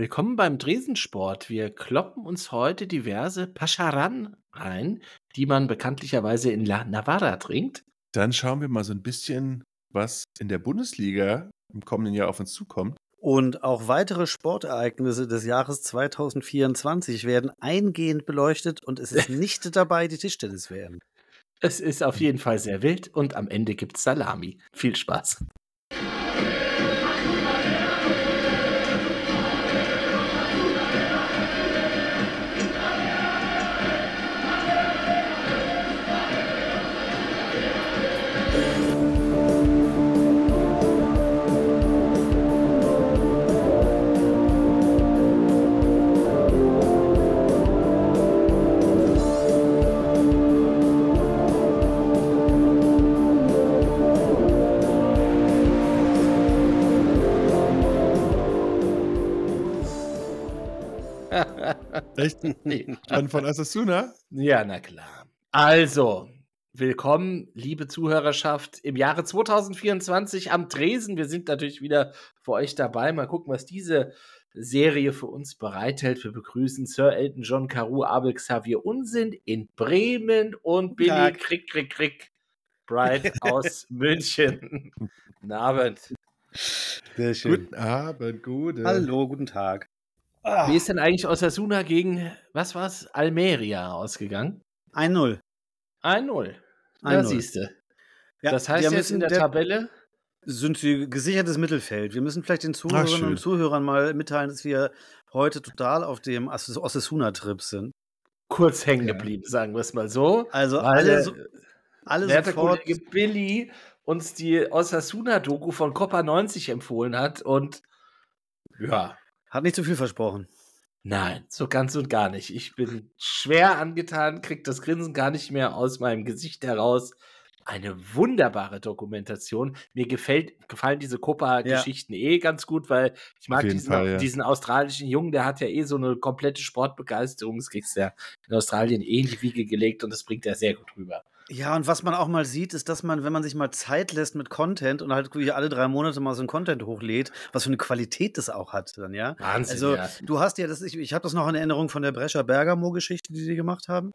Willkommen beim Dresensport. Wir kloppen uns heute diverse Pacharan rein, die man bekanntlicherweise in La Navarra trinkt. Dann schauen wir mal so ein bisschen, was in der Bundesliga im kommenden Jahr auf uns zukommt. Und auch weitere Sportereignisse des Jahres 2024 werden eingehend beleuchtet und es ist nicht dabei die Tischtennis-WM. Es ist auf jeden Fall sehr wild und am Ende gibt's Salami. Viel Spaß. Echt? Dann von Asasuna? Ja, na klar. Also, willkommen, liebe Zuhörerschaft, im Jahre 2024 am Tresen. Wir sind natürlich wieder für euch dabei. Mal gucken, was diese Serie für uns bereithält. Wir begrüßen Sir Elton John, Caru, Abel, Xavier Unsinn in Bremen und Billy Tag. Krick, Krick, Krick, Bright aus München. Guten Abend. Sehr Guten Abend, gute. Hallo, guten Tag. Wie ist denn eigentlich Osasuna gegen, was war's, Almeria ausgegangen? 1-0. 1-0. Da 1-0. siehst du. Ja, das heißt wir jetzt müssen in der, der- Tabelle, sind sie gesichertes Mittelfeld. Wir müssen vielleicht den Zuhörerinnen und Zuhörern mal mitteilen, dass wir heute total auf dem As- Osasuna-Trip sind. kurz hängen geblieben, sagen wir es mal so. Also alle, der so, alle werte sofort. Kollege Billy uns die Osasuna-Doku von Copa 90 empfohlen hat und ja, Hat nicht zu viel versprochen. nein, so ganz und gar nicht. Ich bin schwer angetan, krieg das Grinsen gar nicht mehr aus meinem Gesicht heraus. Eine wunderbare Dokumentation. Mir gefällt, gefallen diese Copa-Geschichten eh ganz gut, weil ich mag diesen, Fall, ja. diesen australischen Jungen, der hat ja eh so eine komplette Sportbegeisterung. Das kriegst du ja in Australien eh in die Wiege gelegt und das bringt er sehr gut rüber. Ja, und was man auch mal sieht, ist, dass man, wenn man sich mal Zeit lässt mit Content und halt alle drei Monate mal so ein Content hochlädt, was für eine Qualität das auch hat dann, ja. Wahnsinn, Also ja. du hast ja das, ich, ich habe das noch in Erinnerung von der Brescher Bergamo-Geschichte, die sie gemacht haben.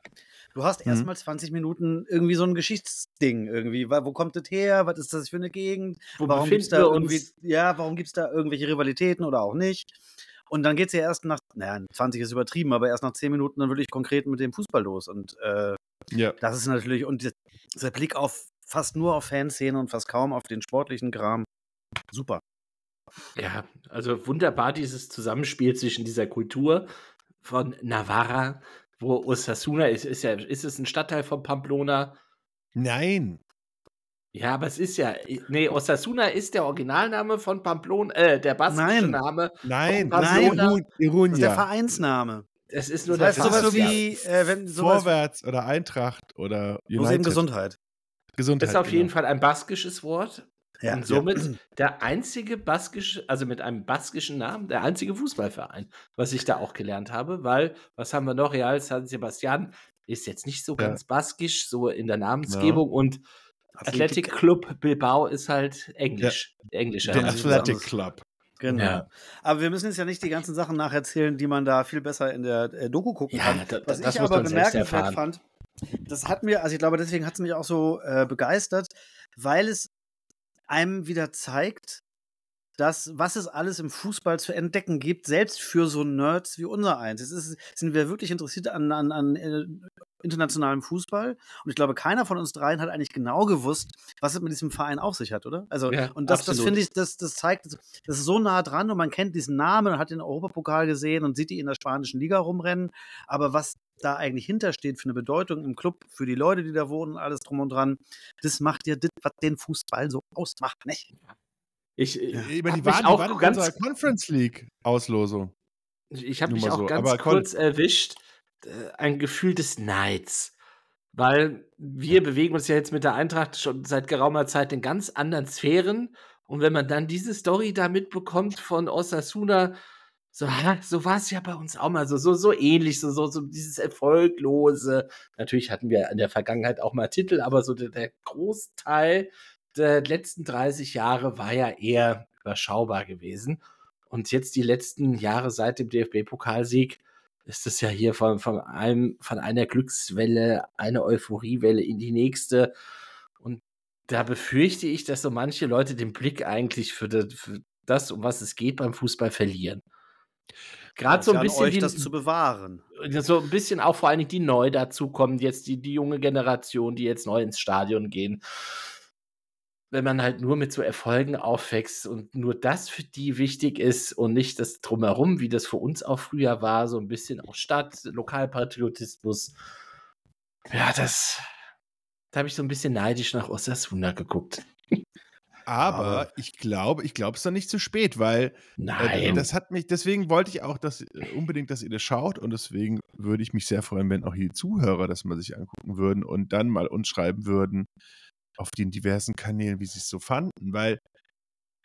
Du hast Mhm. erstmal 20 Minuten irgendwie so ein Geschichtsding irgendwie. Wo kommt das her? Was ist das für eine Gegend? Wo warum gibt's da irgendwie, ja, warum gibt's da irgendwelche Rivalitäten oder auch nicht? Und dann geht's ja erst nach, naja, 20 ist übertrieben, aber erst nach 10 Minuten dann wirklich konkret mit dem Fußball los. Und äh, Ja. das ist natürlich, und der, der Blick auf fast nur auf Fanszene und fast kaum auf den sportlichen Kram. Super. Ja, also wunderbar dieses Zusammenspiel zwischen dieser Kultur von Navarra, wo Osasuna ist, ist ja, ist es ein Stadtteil von Pamplona? Nein. Ja, aber es ist ja, nee, Osasuna ist der Originalname von Pamplona, äh, der baskische Nein. Name. Nein. Barcelona. Irun- Das ist der Irunia. Vereinsname. Es ist nur Das heißt sowas wie, äh, wenn sowas, Vorwärts oder Eintracht oder United. Gesundheit. Gesundheit. ist auf jeden genau. Fall ein baskisches Wort. Ja. und somit der einzige baskische, also mit einem baskischen Namen, der einzige Fußballverein, was ich da auch gelernt habe, weil, was haben wir noch? Real San Sebastian ist jetzt nicht so Ja. ganz baskisch, so in der Namensgebung und Athletic Athletic. Club Bilbao ist halt Englisch, englischer. Der Athletic Club. Genau. Ja. Aber wir müssen jetzt ja nicht die ganzen Sachen nacherzählen, die man da viel besser in der äh, Doku gucken Ja, kann. da- Was das ich aber bemerkenswert fand, das hat mir, also ich glaube, deswegen hat es mich auch so äh, begeistert, weil es einem wieder zeigt, dass, was es alles im Fußball zu entdecken gibt, selbst für so Nerds wie unser eins. Es ist, sind wir wirklich interessiert an, an, an äh, internationalem Fußball. Und ich glaube, keiner von uns dreien hat eigentlich genau gewusst, was es mit diesem Verein auf sich hat, oder? Also, Ja, und das, das finde ich, das, das zeigt, das ist so nah dran und man kennt diesen Namen und hat den Europapokal gesehen und sieht die in der spanischen Liga rumrennen. Aber was da eigentlich hintersteht für eine Bedeutung im Club, für die Leute, die da wohnen, alles drum und dran, das macht ja das, was den Fußball so ausmacht, nicht? Ich, Ja. ich hab die waren, die auch waren in ganz Conference League Auslosung. Ich habe mich auch so, ganz aber kurz erwischt, äh, ein Gefühl des Neids. Weil wir bewegen uns ja jetzt mit der Eintracht schon seit geraumer Zeit in ganz anderen Sphären. Und wenn man dann diese Story da mitbekommt von Osasuna, so, so war es ja bei uns auch mal so, so, so ähnlich, so, so, so dieses Erfolglose. Natürlich hatten wir in der Vergangenheit auch mal Titel, aber so der, der Großteil der letzten 30 Jahre war ja eher überschaubar gewesen. Und jetzt die letzten Jahre seit dem DFB-Pokalsieg ist es ja hier von, von, einem, von einer Glückswelle, eine Euphoriewelle in die nächste. Und da befürchte ich, dass so manche Leute den Blick eigentlich für das, für das um was es geht beim Fußball verlieren. Gerade so ein bisschen euch, die, das zu bewahren. So ein bisschen auch vor allen Dingen die neu dazukommen, jetzt die, die junge Generation, die jetzt neu ins Stadion gehen. Wenn man halt nur mit so Erfolgen aufwächst und nur das für die wichtig ist und nicht das drumherum, wie das für uns auch früher war, so ein bisschen auch Stadt, Lokalpatriotismus. Ja, das, da habe ich so ein bisschen neidisch nach Osasuna geguckt. Aber, ich glaube, ich glaube, es ist noch nicht zu spät, weil Nein. Äh, das hat mich, deswegen wollte ich auch dass, äh, unbedingt, dass ihr das schaut und deswegen würde ich mich sehr freuen, wenn auch die Zuhörer das mal sich angucken würden und dann mal uns schreiben würden auf den diversen Kanälen, wie sie es so fanden, weil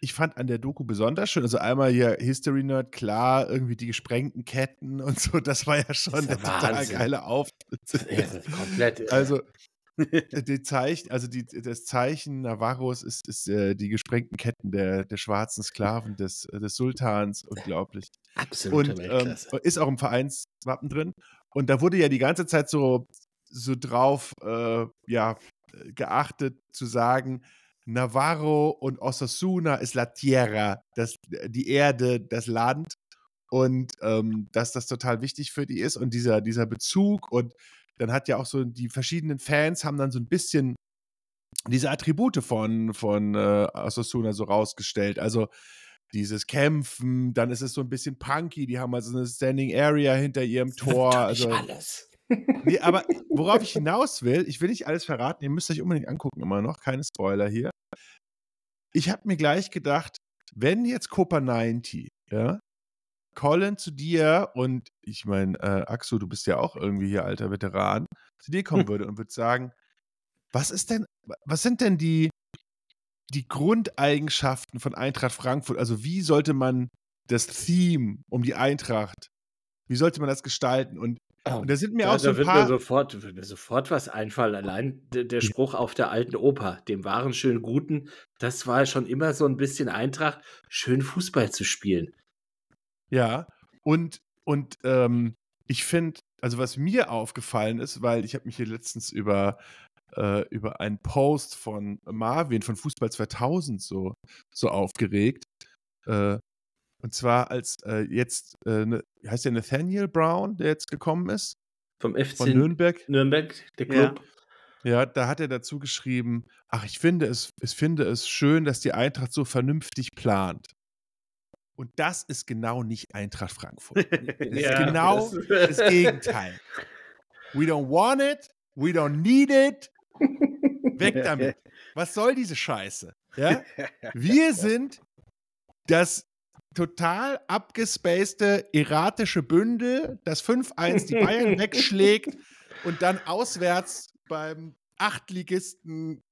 ich fand an der Doku besonders schön, also einmal hier History Nerd, klar, irgendwie die gesprengten Ketten und so, das war ja schon der total geile Auftritt. Ja, komplett. Also die Zeichen, also die, das Zeichen Navarros ist, ist äh, die gesprengten Ketten der, der schwarzen Sklaven des, äh, des Sultans. Unglaublich. Absolut. Und ähm, ist auch im Vereinswappen drin. Und da wurde ja die ganze Zeit so, so drauf äh, ja, geachtet, zu sagen, Navarro und Osasuna ist la tierra, das, die Erde, das Land. Und ähm, dass das total wichtig für die ist und dieser, dieser Bezug und dann hat ja auch so die verschiedenen Fans haben dann so ein bisschen diese Attribute von, von äh, Osasuna so rausgestellt. Also dieses Kämpfen, dann ist es so ein bisschen punky, die haben also eine Standing Area hinter ihrem Tor. Also, alles. Nee, aber worauf ich hinaus will, ich will nicht alles verraten, ihr müsst euch unbedingt angucken, immer noch, keine Spoiler hier. Ich habe mir gleich gedacht, wenn jetzt Copa 90, ja, Colin zu dir und ich meine, äh, Axel, du bist ja auch irgendwie hier alter Veteran, zu dir kommen würde und würde sagen, was ist denn, was sind denn die, die Grundeigenschaften von Eintracht Frankfurt? Also wie sollte man das Theme um die Eintracht, wie sollte man das gestalten? Und, oh, und da sind mir da, auch so da ein wird paar... Mir sofort, wird mir sofort was einfallen. Allein der, der Spruch auf der alten Oper, dem wahren schönen Guten, das war schon immer so ein bisschen Eintracht, schön Fußball zu spielen. Ja, und, und ähm, ich finde, also was mir aufgefallen ist, weil ich habe mich hier letztens über, äh, über einen Post von Marvin von Fußball 2000 so, so aufgeregt. Äh, und zwar als äh, jetzt, äh, ne, heißt der Nathaniel Brown, der jetzt gekommen ist? Vom FC von Nürnberg. Nürnberg, der Club. Ja. ja. da hat er dazu geschrieben, ach, ich finde es, ich finde es schön, dass die Eintracht so vernünftig plant. Und das ist genau nicht Eintracht Frankfurt. Das ja, ist genau das, das Gegenteil. We don't want it, we don't need it. Weg damit. Was soll diese Scheiße? Ja? Wir sind das total abgespacede erratische Bündel, das 5-1 die Bayern wegschlägt und dann auswärts beim Achtligisten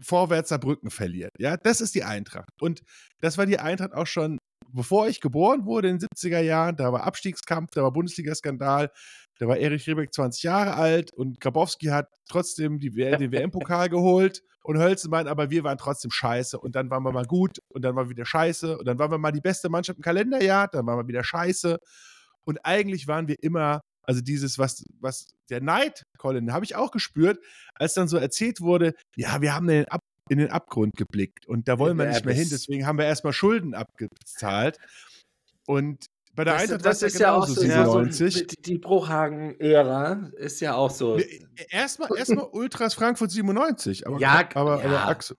vorwärts Saarbrücken verliert. Ja, das ist die Eintracht. Und das war die Eintracht auch schon bevor ich geboren wurde in den 70er Jahren, da war Abstiegskampf, da war Bundesliga-Skandal, da war Erich Riebeck 20 Jahre alt und Grabowski hat trotzdem die, den WM-Pokal geholt und Hölzenbein, aber wir waren trotzdem scheiße und dann waren wir mal gut und dann waren wir wieder scheiße und dann waren wir mal die beste Mannschaft im Kalenderjahr, dann waren wir wieder scheiße. Und eigentlich waren wir immer also dieses, was, was der Neid, Colin, habe ich auch gespürt, als dann so erzählt wurde, ja, wir haben den Ab in den Abgrund geblickt. Und da wollen wir nicht mehr hin. Deswegen haben wir erstmal Schulden abgezahlt. Und bei der das, Eintracht das ist ja auch so, 97. Ja, die, die Bruchhagen-Ära ist ja auch so. Erstmal erstmal Ultras Frankfurt 97. Aber, ja, aber, ja. aber Axel.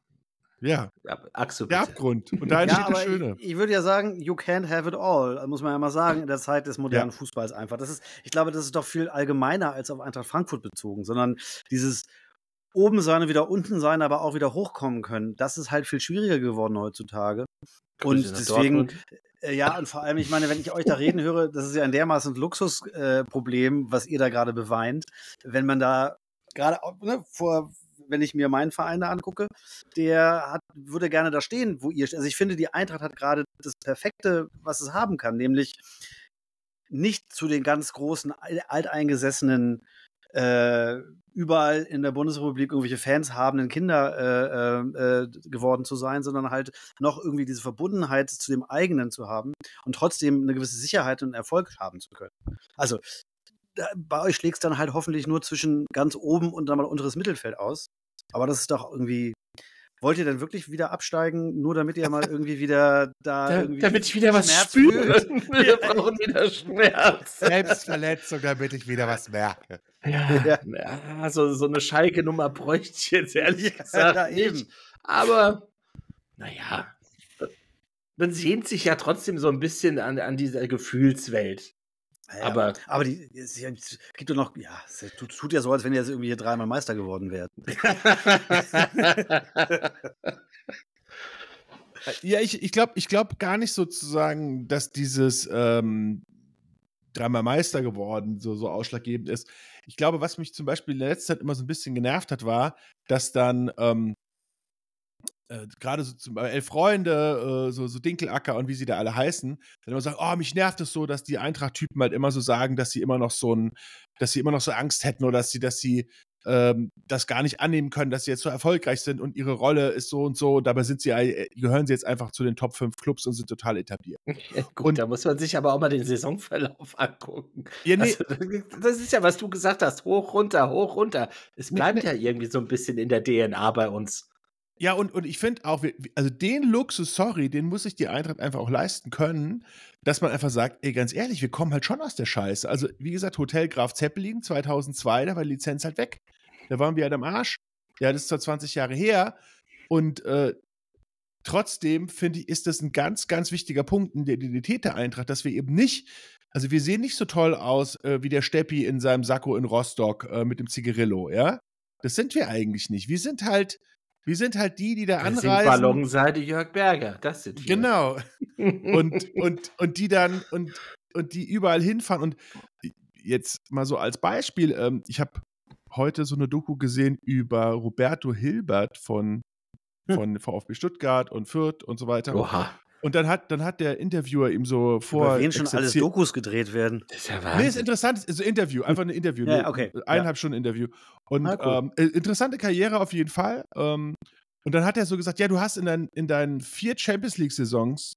Ja. Axel, der Abgrund. Und da entsteht ja, das Schöne. Ich, ich, würde ja sagen, you can't have it all, muss man ja mal sagen, in der Zeit des modernen ja. Fußballs einfach. Das ist, ich glaube, das ist doch viel allgemeiner als auf Eintracht Frankfurt bezogen, sondern dieses oben sein und wieder unten sein, aber auch wieder hochkommen können. Das ist halt viel schwieriger geworden heutzutage. Und deswegen, äh, ja, und vor allem, ich meine, wenn ich euch da reden höre, das ist ja ein dermaßen Luxusproblem, äh, was ihr da gerade beweint. Wenn man da gerade ne, vor, wenn ich mir meinen Verein da angucke, der hat, würde gerne da stehen, wo ihr steht. Also ich finde, die Eintracht hat gerade das Perfekte, was es haben kann, nämlich nicht zu den ganz großen alteingesessenen äh, überall in der Bundesrepublik irgendwelche Fans habenden Kinder äh, äh, geworden zu sein, sondern halt noch irgendwie diese Verbundenheit zu dem eigenen zu haben und trotzdem eine gewisse Sicherheit und Erfolg haben zu können. Also bei euch schlägt es dann halt hoffentlich nur zwischen ganz oben und dann mal unteres Mittelfeld aus. Aber das ist doch irgendwie. Wollt ihr denn wirklich wieder absteigen, nur damit ihr mal irgendwie wieder da. da irgendwie damit ich wieder was Schmerz spüre. Wir brauchen wieder Schmerz. Selbstverletzung, damit ich wieder was merke. Ja, ja. so, so eine Schalke-Nummer bräuchte ich jetzt ehrlich gesagt ja, nicht. Eben. Aber, naja, man sehnt sich ja trotzdem so ein bisschen an, an dieser Gefühlswelt. Ja, aber, aber die, es gibt doch noch, ja, es tut, tut, ja so, als wenn ihr jetzt irgendwie hier dreimal Meister geworden wärt. ja, ich, ich glaube ich glaub gar nicht sozusagen, dass dieses ähm, dreimal Meister geworden so, so ausschlaggebend ist. Ich glaube, was mich zum Beispiel in der letzten Zeit immer so ein bisschen genervt hat, war, dass dann ähm, äh, gerade so zum Elf Freunde, äh, so, so Dinkelacker und wie sie da alle heißen, dann immer sagen, oh, mich nervt es so, dass die Eintracht-Typen halt immer so sagen, dass sie immer noch so ein, dass sie immer noch so Angst hätten oder dass sie, dass sie ähm, das gar nicht annehmen können, dass sie jetzt so erfolgreich sind und ihre Rolle ist so und so. Dabei sind sie, äh, gehören sie jetzt einfach zu den Top 5 Clubs und sind total etabliert. Ja, gut, und, da muss man sich aber auch mal den Saisonverlauf angucken. Ja, nee, also, das ist ja, was du gesagt hast. Hoch, runter, hoch, runter. Es bleibt nee, ja irgendwie so ein bisschen in der DNA bei uns. Ja, und, und ich finde auch, also den Luxus, sorry, den muss sich die Eintracht einfach auch leisten können, dass man einfach sagt, ey, ganz ehrlich, wir kommen halt schon aus der Scheiße. Also, wie gesagt, Hotel Graf Zeppelin 2002, da war die Lizenz halt weg. Da waren wir halt am Arsch. Ja, das ist zwar 20 Jahre her. Und äh, trotzdem, finde ich, ist das ein ganz, ganz wichtiger Punkt in der Identität der Eintracht, dass wir eben nicht, also wir sehen nicht so toll aus äh, wie der Steppi in seinem Sakko in Rostock äh, mit dem Zigarillo, ja? Das sind wir eigentlich nicht. Wir sind halt wir sind halt die, die da wir anreisen. Sind Ballonseite Jörg Berger, das sind wir. Genau. und, und, und die dann, und, und die überall hinfahren. Und jetzt mal so als Beispiel, ähm, ich habe heute so eine Doku gesehen über Roberto Hilbert von, hm. von VfB Stuttgart und Fürth und so weiter. Oha. Und dann hat, dann hat der Interviewer ihm so vor. Über wen schon alles Dokus gedreht werden. Das ist ja Wahnsinn. Nee, ist interessant. Ein Interview, einfach ein Interview. ja, okay. Eineinhalb ja. Stunden Interview. Und ah, cool. ähm, äh, interessante Karriere auf jeden Fall. Ähm, und dann hat er so gesagt: Ja, du hast in, dein, in deinen vier Champions League-Saisons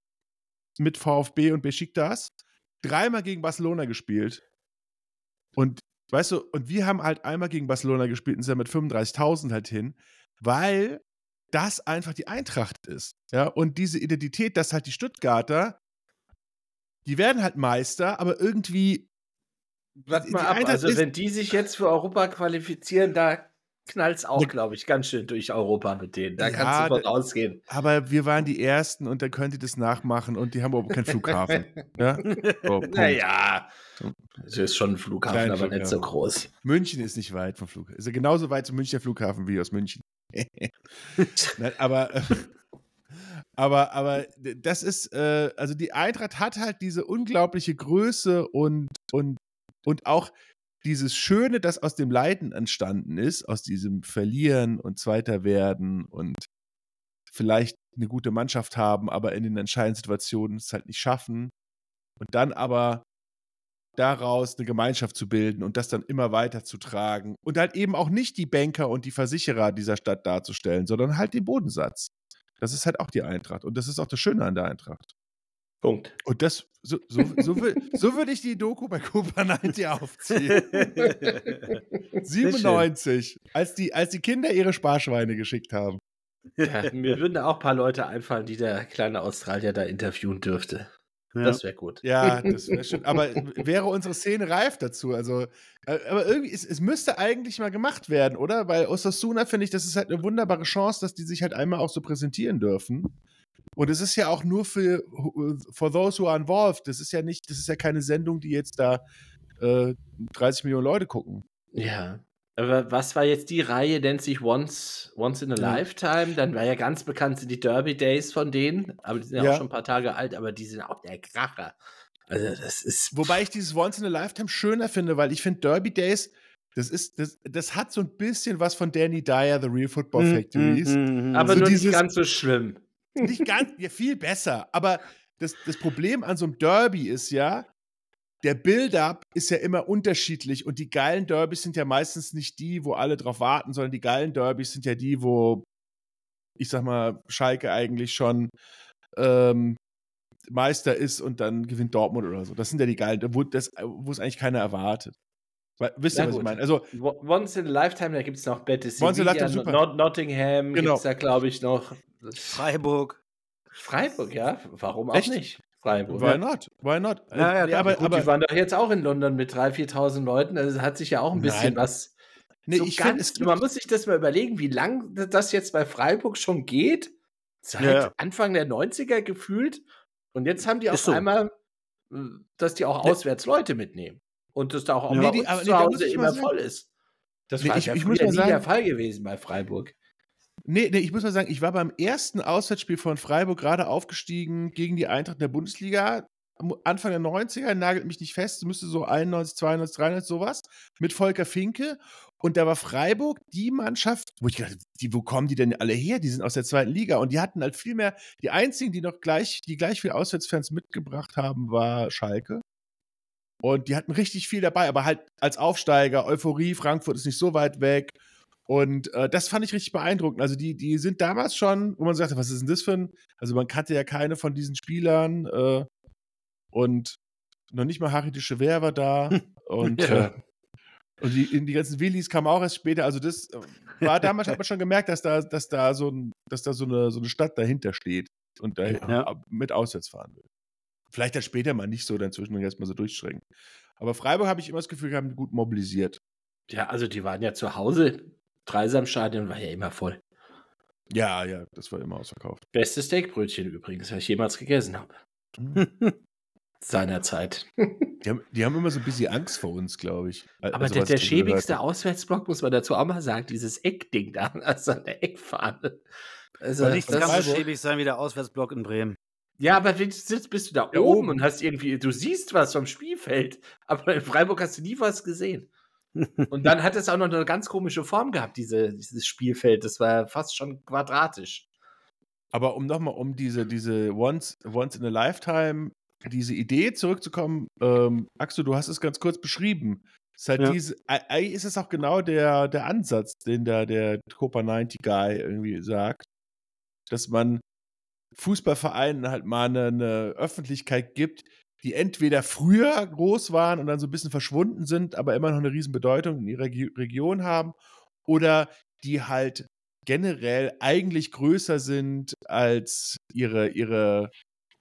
mit VfB und Besiktas dreimal gegen Barcelona gespielt. Und weißt du, und wir haben halt einmal gegen Barcelona gespielt und sind mit 35.000 halt hin, weil das einfach die Eintracht ist. Ja, und diese Identität, dass halt die Stuttgarter, die werden halt Meister, aber irgendwie. Warte mal ab, also wenn die sich jetzt für Europa qualifizieren, da knallt es auch, glaube ich, ganz schön durch Europa mit denen. Da ja, kannst du von ausgehen. Aber wir waren die Ersten und da können die das nachmachen und die haben aber keinen Flughafen. ja? So, naja, es ist schon ein Flughafen, Klein aber Flughafen. nicht so groß. München ist nicht weit vom Flughafen. Ist ja genauso weit zum Münchner Flughafen wie aus München. Nein, aber, äh, aber, aber das ist, äh, also die Eintracht hat halt diese unglaubliche Größe und, und, und auch dieses Schöne, das aus dem Leiden entstanden ist, aus diesem Verlieren und Zweiter werden und vielleicht eine gute Mannschaft haben, aber in den entscheidenden Situationen es halt nicht schaffen und dann aber daraus eine Gemeinschaft zu bilden und das dann immer weiter zu tragen und halt eben auch nicht die Banker und die Versicherer dieser Stadt darzustellen, sondern halt den Bodensatz. Das ist halt auch die Eintracht und das ist auch das Schöne an der Eintracht. Punkt. Und das, so, so, so, so würde ich die Doku bei 90 aufziehen. 97, als die, als die Kinder ihre Sparschweine geschickt haben. Ja, mir würden da auch ein paar Leute einfallen, die der kleine Australier da interviewen dürfte. Ja. Das wäre gut. Ja, das wäre schön. Aber wäre unsere Szene reif dazu? Also, äh, aber irgendwie, es, es müsste eigentlich mal gemacht werden, oder? Weil Osasuna finde ich, das ist halt eine wunderbare Chance, dass die sich halt einmal auch so präsentieren dürfen. Und es ist ja auch nur für for those who are involved. Das ist ja nicht, das ist ja keine Sendung, die jetzt da äh, 30 Millionen Leute gucken. Ja. Aber was war jetzt die Reihe, nennt sich Once, Once in a Lifetime? Dann war ja ganz bekannt sind die Derby Days von denen, aber die sind ja, ja auch schon ein paar Tage alt, aber die sind auch der Kracher. Also das ist. Wobei ich dieses Once in a Lifetime schöner finde, weil ich finde Derby Days, das ist, das, das hat so ein bisschen was von Danny Dyer, The Real Football mhm, Factories. Mm, mm, mm, aber so nur dieses, nicht ganz so schlimm. Nicht ganz, ja, viel besser. Aber das, das Problem an so einem Derby ist ja, der Build-up ist ja immer unterschiedlich und die geilen Derbys sind ja meistens nicht die, wo alle drauf warten, sondern die geilen Derbys sind ja die, wo ich sag mal Schalke eigentlich schon ähm, Meister ist und dann gewinnt Dortmund oder so. Das sind ja die geilen, wo, es eigentlich keiner erwartet. Wisst ihr, was gut. ich meine? Also, Once in a Lifetime, da gibt es noch Betis Once in a Lifetime, super. Not Nottingham genau. gibt es da, glaube ich, noch. Freiburg. Freiburg, ja. Warum auch Echt? nicht? Freiburg. Why not? Why not? Ja, ja, aber, gut, aber, die waren doch jetzt auch in London mit 3.000, 4.000 Leuten. Also hat sich ja auch ein bisschen Nein. was. Nee, so ich ganz, find, man muss sich das mal überlegen, wie lang das jetzt bei Freiburg schon geht. Seit ja. Anfang der 90er gefühlt. Und jetzt haben die auf so. einmal, äh, dass die auch auswärts Leute mitnehmen und das da auch, auch ja, die, aber, zu Hause immer sagen, voll ist. Das nee, war ich, ja ich muss mal sagen, der Fall gewesen bei Freiburg. Nee, nee, ich muss mal sagen, ich war beim ersten Auswärtsspiel von Freiburg gerade aufgestiegen gegen die Eintracht der Bundesliga. Anfang der 90er, nagelt mich nicht fest, müsste so 91, 92, 93, sowas, mit Volker Finke. Und da war Freiburg die Mannschaft, wo ich gedacht die, wo kommen die denn alle her? Die sind aus der zweiten Liga. Und die hatten halt viel mehr, die einzigen, die noch gleich, die gleich viel Auswärtsfans mitgebracht haben, war Schalke. Und die hatten richtig viel dabei, aber halt als Aufsteiger, Euphorie, Frankfurt ist nicht so weit weg. Und äh, das fand ich richtig beeindruckend. Also die, die sind damals schon, wo man sagte, was ist denn das für ein, also man kannte ja keine von diesen Spielern äh, und noch nicht mal Harry de Chever war da und, ja. äh, und die, die ganzen Willis kamen auch erst später. Also das äh, war damals, hat man schon gemerkt, dass da, dass da so ein, dass da so eine, so eine Stadt dahinter steht und da ja. mit auswärts fahren will. Vielleicht dann später mal nicht so, dann zwischendurch erstmal so durchstrengen. Aber Freiburg habe ich immer das Gefühl, die haben gut mobilisiert. Ja, also die waren ja zu Hause. Dreisamstadion war ja immer voll. Ja, ja, das war immer ausverkauft. Beste Steakbrötchen übrigens, was ich jemals gegessen habe. Mhm. Seinerzeit. Die haben, die haben immer so ein bisschen Angst vor uns, glaube ich. Aber also, der, der schäbigste Auswärtsblock, muss man dazu auch mal sagen, dieses Eckding da, also an der Eckfahne. Also, nichts kann so schäbig sein wie der Auswärtsblock in Bremen. Ja, aber sitzt, bist du da ja, oben, und hast irgendwie, du siehst was vom Spielfeld, aber in Freiburg hast du nie was gesehen. Und dann hat es auch noch eine ganz komische Form gehabt, diese, dieses Spielfeld. Das war fast schon quadratisch. Aber um nochmal um diese, diese Once, Once in a Lifetime, diese Idee zurückzukommen, ähm, Axel, du hast es ganz kurz beschrieben. Ist halt ja. diese, eigentlich ist es auch genau der, der Ansatz, den der, der Copa 90 Guy irgendwie sagt, dass man Fußballvereinen halt mal eine, eine Öffentlichkeit gibt, die entweder früher groß waren und dann so ein bisschen verschwunden sind, aber immer noch eine riesen Bedeutung in ihrer Region haben, oder die halt generell eigentlich größer sind als ihre, ihre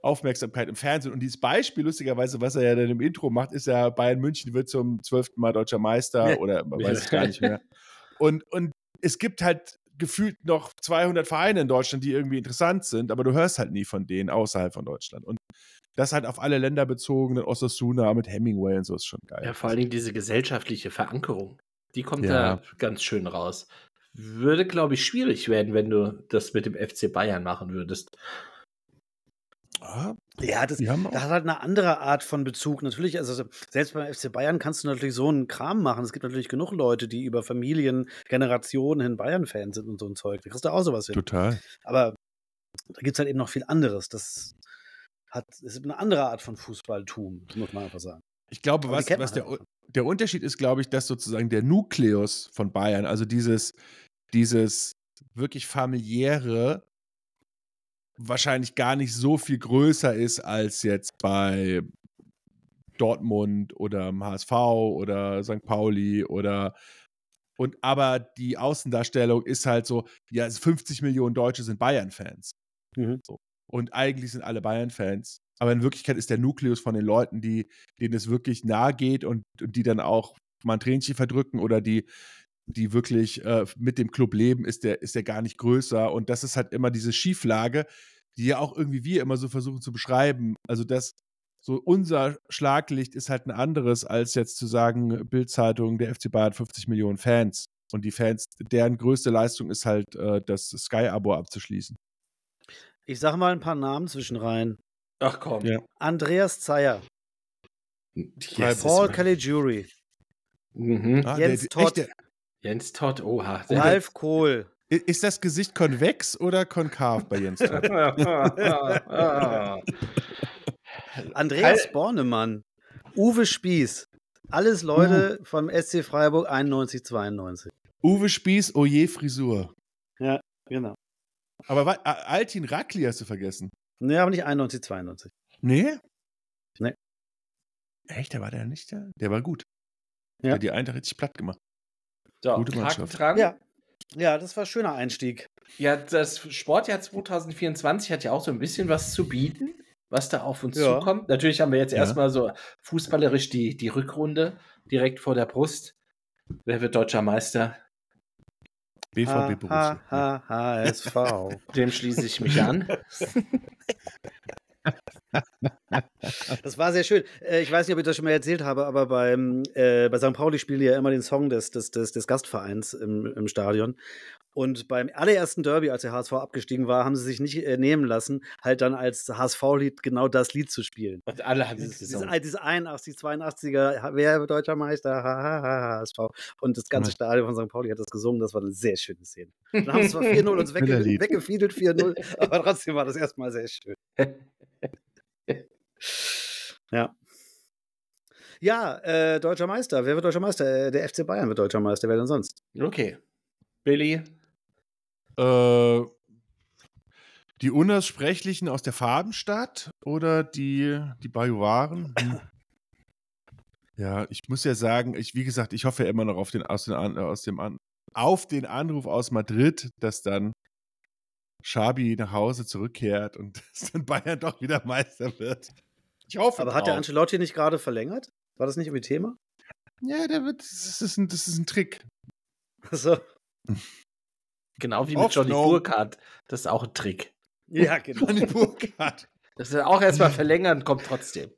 Aufmerksamkeit im Fernsehen. Und dieses Beispiel, lustigerweise, was er ja dann im Intro macht, ist ja, Bayern München wird zum zwölften Mal deutscher Meister oder man weiß es gar nicht mehr. Und, und es gibt halt gefühlt noch 200 Vereine in Deutschland, die irgendwie interessant sind, aber du hörst halt nie von denen außerhalb von Deutschland. Und das halt auf alle Länder bezogen, Osasuna mit Hemingway und so ist schon geil. Ja, vor allen Dingen diese gesellschaftliche Verankerung, die kommt ja. da ganz schön raus. Würde, glaube ich, schwierig werden, wenn du das mit dem FC Bayern machen würdest. Ja, das, das hat halt eine andere Art von Bezug. Natürlich, also selbst beim FC Bayern kannst du natürlich so einen Kram machen. Es gibt natürlich genug Leute, die über Familien, Generationen hin Bayern-Fans sind und so ein Zeug. Da kriegst du auch sowas hin. Total. Aber da gibt es halt eben noch viel anderes. Das hat, ist eine andere Art von Fußballtum, muss man einfach sagen. Ich glaube, was, was der, halt der Unterschied ist, glaube ich, dass sozusagen der Nukleus von Bayern, also dieses, dieses wirklich familiäre, wahrscheinlich gar nicht so viel größer ist als jetzt bei Dortmund oder HSV oder St. Pauli oder und aber die Außendarstellung ist halt so, ja, 50 Millionen Deutsche sind Bayern-Fans. Mhm. So. Und eigentlich sind alle Bayern-Fans. Aber in Wirklichkeit ist der Nukleus von den Leuten, die, denen es wirklich nahe geht und, und die dann auch mal ein Tränchen verdrücken oder die, die wirklich äh, mit dem Club leben, ist der, ist der gar nicht größer. Und das ist halt immer diese Schieflage, die ja auch irgendwie wir immer so versuchen zu beschreiben. Also das, so unser Schlaglicht ist halt ein anderes, als jetzt zu sagen, Bildzeitung, der FC Bayern hat 50 Millionen Fans. Und die Fans, deren größte Leistung ist halt, äh, das Sky-Abo abzuschließen. Ich sage mal ein paar Namen zwischen rein. Ach komm. Ja. Andreas Zeyer. Yes, Paul Caligiuri. Mhm. Ah, Jens der, Todd. Echt, Jens Todd, oha. Ralf Kohl. Ist das Gesicht konvex oder konkav bei Jens Todd? Andreas Bornemann. Uwe Spieß. Alles Leute uh. vom SC Freiburg 91, 92. Uwe Spieß, Oje Frisur. Ja, genau. Aber Altin Rakli hast du vergessen. Nee, aber nicht 91, 92. Nee? Nee. Echt, der war der nicht der? Der war gut. Ja. Der hat die Eintracht richtig platt gemacht. So, Gute Mannschaft. Dran. Ja. ja, das war ein schöner Einstieg. Ja, das Sportjahr 2024 hat ja auch so ein bisschen was zu bieten, was da auf uns ja. zukommt. Natürlich haben wir jetzt ja. erstmal so fußballerisch die, die Rückrunde direkt vor der Brust. Wer wird deutscher Meister? BVB Borussia. HSV. Dem schließe ich mich an. Das war sehr schön. Äh, ich weiß nicht, ob ich das schon mal erzählt habe, aber beim, äh, bei St. Pauli spielen die ja immer den Song des, des, des, des Gastvereins im, im Stadion. Und beim allerersten Derby, als der HSV abgestiegen war, haben sie sich nicht äh, nehmen lassen, halt dann als HSV-Lied genau das Lied zu spielen. Und alle haben es gesungen. Diese, diese 81, 82er, wer deutscher Meister, HSV. Und das ganze Stadion von St. Pauli hat das gesungen. Das war eine sehr schöne Szene. Dann haben sie zwar 4-0 uns wegge weggefiedelt, 4-0, aber trotzdem war das erstmal sehr schön. ja. Ja, äh, deutscher Meister. Wer wird deutscher Meister? Äh, der FC Bayern wird deutscher Meister. Wer denn sonst? Okay. Billy, äh, die Unaussprechlichen aus der Farbenstadt oder die, die Bajuwaren? Hm. Ja, ich muss ja sagen, ich, wie gesagt, ich hoffe ja immer noch auf den, aus, den, aus dem, auf den Anruf aus Madrid, dass dann Schabi nach Hause zurückkehrt und dass dann Bayern doch wieder Meister wird. Ich hoffe Aber drauf. hat der Ancelotti nicht gerade verlängert? War das nicht irgendwie Thema? Ja, der wird, das ist ein, das ist ein Trick. Achso. Genau wie mit Johnny no. Burkhardt. Das ist auch ein Trick. Ja, genau. Johnny Burkhardt. Das ist auch erstmal verlängern, kommt trotzdem.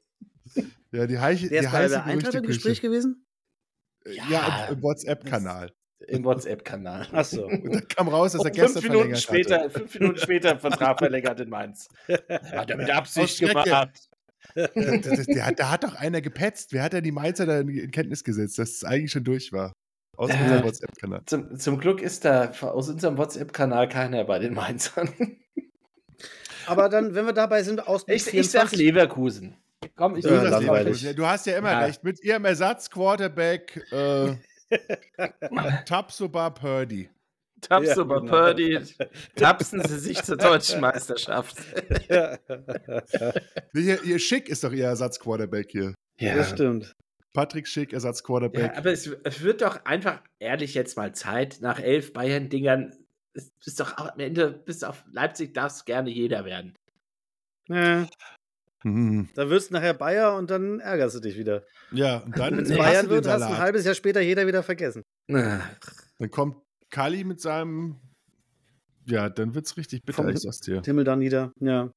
Ja, die heiße Der ist bei der Eintracht im Gespräch gewesen? Ja, ja im, WhatsApp-Kanal. Im WhatsApp-Kanal. Achso. Und dann kam raus, dass er gestern fünf Minuten verlängert später, hatte. Fünf Minuten später Vertrag verlängert in Mainz. Hat er mit Absicht gemacht. Der, der, der, da hat doch einer gepetzt. Wer hat denn die Mainzer da in Kenntnis gesetzt, dass es eigentlich schon durch war? Aus äh, unserem WhatsApp-Kanal. Zum, zum, Glück ist da aus unserem WhatsApp-Kanal keiner bei den Mainzern. Aber dann, wenn wir dabei sind, aus Ich, ich sag Leverkusen. Komm, ich ja, langweilig. Du hast ja immer ja. recht. Mit ihrem Ersatzquarterback äh, Tapsoba Purdy. Tapsoba ja, genau. Purdy. Tapsen Sie sich zur deutschen Meisterschaft. Ja. ihr, ihr Schick ist doch Ihr Ersatzquarterback hier. Ja, das stimmt. Patrick Schick, Ersatz-Quarterback. Ja, aber es, es, wird doch einfach ehrlich jetzt mal Zeit, nach elf Bayern-Dingern, ist doch am Ende, bis auf Leipzig darf es gerne jeder werden. Ja. Hm. Da wirst du nachher Bayer und dann ärgerst du dich wieder. Ja, und dann. Wenn es Bayern wird, hast du ein halbes Jahr später jeder wieder vergessen. Dann kommt Kali mit seinem. Ja, dann wird es richtig bitter, ich sag's dir. Himmel da nieder, ja.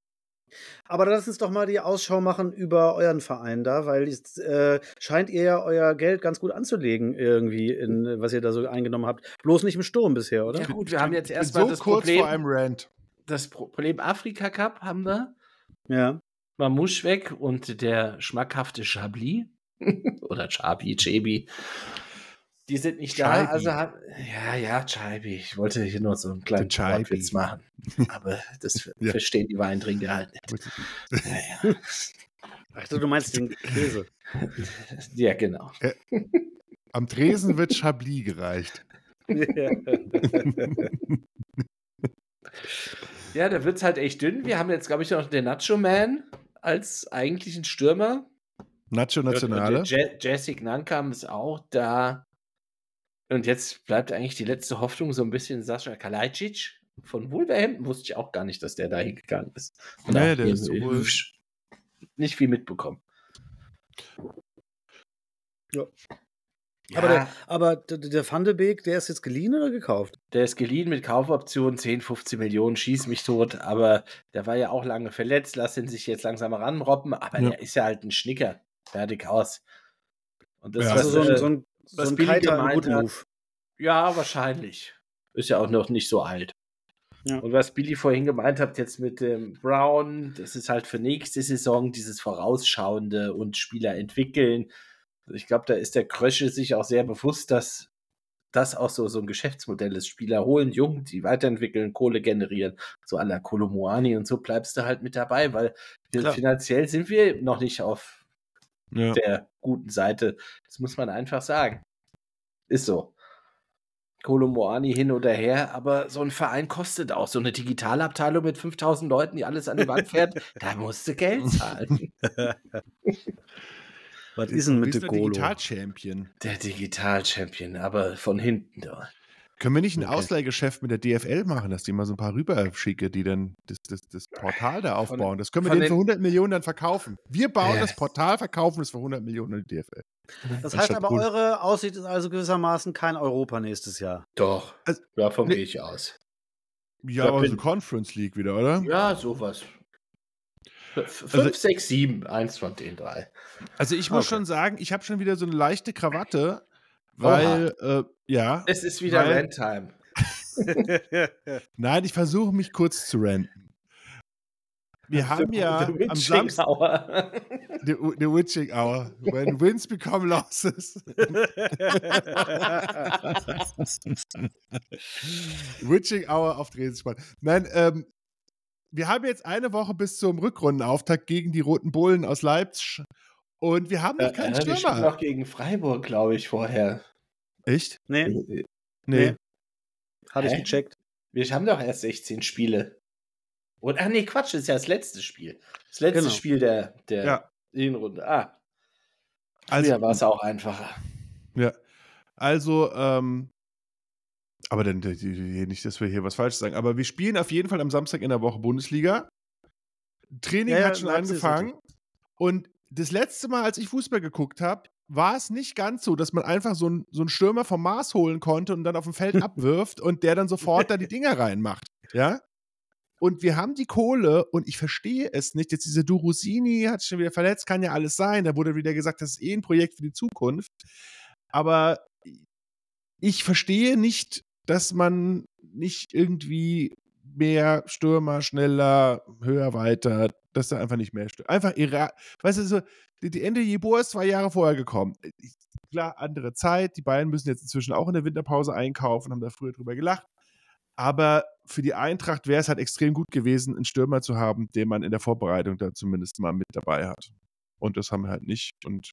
Aber lass uns doch mal die Ausschau machen über euren Verein da, weil es äh, scheint ihr ja euer Geld ganz gut anzulegen, irgendwie, in, was ihr da so eingenommen habt. Bloß nicht im Sturm bisher, oder? Ja, gut, wir haben jetzt erstmal so das kurz Problem. vor einem Rant. Das Problem Afrika Cup haben wir. Ja. Mamouche weg und der schmackhafte Chablis. oder Chabi, Chabi. Die sind nicht Chaibi. da, also haben, ja, ja, Chaibi. Ich wollte hier nur so einen kleinen Wortwitz machen. Aber das ja. verstehen die Weintrinker halt nicht. Naja. Ach du meinst den Käse. Ja, genau. Ja. Am Tresen wird Chablis gereicht. Ja. ja, da wird es halt echt dünn. Wir haben jetzt, glaube ich, noch den Nacho Man als eigentlichen Stürmer. Nacho Nationale. Jessic Nankam ist auch da. Und jetzt bleibt eigentlich die letzte Hoffnung so ein bisschen Sascha Kalajdzic von Wolverhampton. Wusste ich auch gar nicht, dass der da hingegangen ist. Und nee, der ist wohl nicht viel mitbekommen. Ja. ja. Aber, der, aber der Van de Beek, der ist jetzt geliehen oder gekauft? Der ist geliehen mit Kaufoption 10, 15 Millionen, schieß mich tot. Aber der war ja auch lange verletzt, lass ihn sich jetzt langsam ranrobben. Aber ja. der ist ja halt ein Schnicker. Fertig aus. Und das ja. ist also so, ein, so ein was so ein Billy gemeint hat. Ja, wahrscheinlich. Ist ja auch noch nicht so alt. Ja. Und was Billy vorhin gemeint hat, jetzt mit dem Brown, das ist halt für nächste Saison dieses Vorausschauende und Spieler entwickeln. Ich glaube, da ist der Krösche sich auch sehr bewusst, dass das auch so, so ein Geschäftsmodell ist. Spieler holen jung, die weiterentwickeln, Kohle generieren, so à la Kolomoani und so bleibst du halt mit dabei, weil Klar. finanziell sind wir noch nicht auf ja. der guten Seite. Das muss man einfach sagen. Ist so. Kolomoani hin oder her, aber so ein Verein kostet auch. So eine Digitalabteilung mit 5000 Leuten, die alles an die Wand fährt, da musst du Geld zahlen. Was ist denn mit der Golo? Digital-Champion. Der Digital-Champion, aber von hinten. Da. Können wir nicht ein okay. Ausleihgeschäft mit der DFL machen, dass die mal so ein paar rüberschicke, die dann das, das, das Portal da aufbauen? Das können wir denen für 100 Millionen dann verkaufen. Wir bauen ja. das Portal, verkaufen es für 100 Millionen an die DFL. Das heißt aber, cool. eure Aussicht ist also gewissermaßen kein Europa nächstes Jahr. Doch, also, davon ne, gehe ich aus. Ja, aber so Conference League wieder, oder? Ja, sowas. 5, also, 6, 7, eins von den drei. Also ich muss okay. schon sagen, ich habe schon wieder so eine leichte Krawatte, weil, äh, ja. Es ist wieder weil, Randtime. Nein, ich versuche mich kurz zu renten. Wir haben ja the am Samstag. Hour. The, the Witching Hour. When wins become losses. witching Hour auf Drehenspann. Nein, ähm, wir haben jetzt eine Woche bis zum Rückrundenauftakt gegen die Roten Bullen aus Leipzig. Und wir haben noch keinen äh, Stürmer. Wir noch gegen Freiburg, glaube ich, vorher. Echt? Nee. Nee. nee. Hatte ich gecheckt. Wir haben doch erst 16 Spiele. Und, ach nee, Quatsch, das ist ja das letzte Spiel. Das letzte genau. Spiel der, der ja. Hinrunde. Ah. Also war es auch einfacher. Ja. Also, ähm, aber dann nicht, dass wir hier was falsch sagen. Aber wir spielen auf jeden Fall am Samstag in der Woche Bundesliga. Training ja, hat schon angefangen. Und das letzte Mal, als ich Fußball geguckt habe, war es nicht ganz so, dass man einfach so, ein, so einen Stürmer vom Mars holen konnte und dann auf dem Feld abwirft und der dann sofort da die Dinger reinmacht. Ja? Und wir haben die Kohle und ich verstehe es nicht. Jetzt diese Durusini hat sich schon wieder verletzt, kann ja alles sein. Da wurde wieder gesagt, das ist eh ein Projekt für die Zukunft. Aber ich verstehe nicht, dass man nicht irgendwie mehr Stürmer, schneller, höher, weiter, dass da einfach nicht mehr stürmt. Einfach ihre, weißt du, so, die, die Ende Jeboa ist zwei Jahre vorher gekommen. Klar, andere Zeit. Die Bayern müssen jetzt inzwischen auch in der Winterpause einkaufen, haben da früher drüber gelacht. Aber für die Eintracht wäre es halt extrem gut gewesen, einen Stürmer zu haben, den man in der Vorbereitung da zumindest mal mit dabei hat. Und das haben wir halt nicht. Und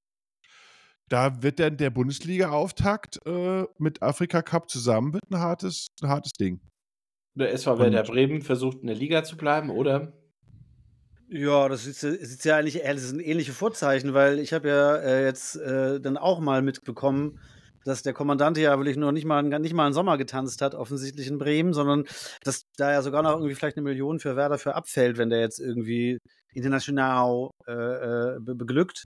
da wird dann der Bundesliga-Auftakt äh, mit Afrika Cup zusammen wird ein hartes, ein hartes Ding. Der SV Werder Bremen versucht in der Liga zu bleiben, oder? Ja, das ist, ist ja eigentlich das ist ein ähnliches Vorzeichen, weil ich habe ja äh, jetzt äh, dann auch mal mitbekommen, dass der Kommandant ja wirklich nur nicht mal, nicht mal einen Sommer getanzt hat, offensichtlich in Bremen, sondern dass da ja sogar noch irgendwie vielleicht eine Million für Werder für abfällt, wenn der jetzt irgendwie international äh, äh beglückt.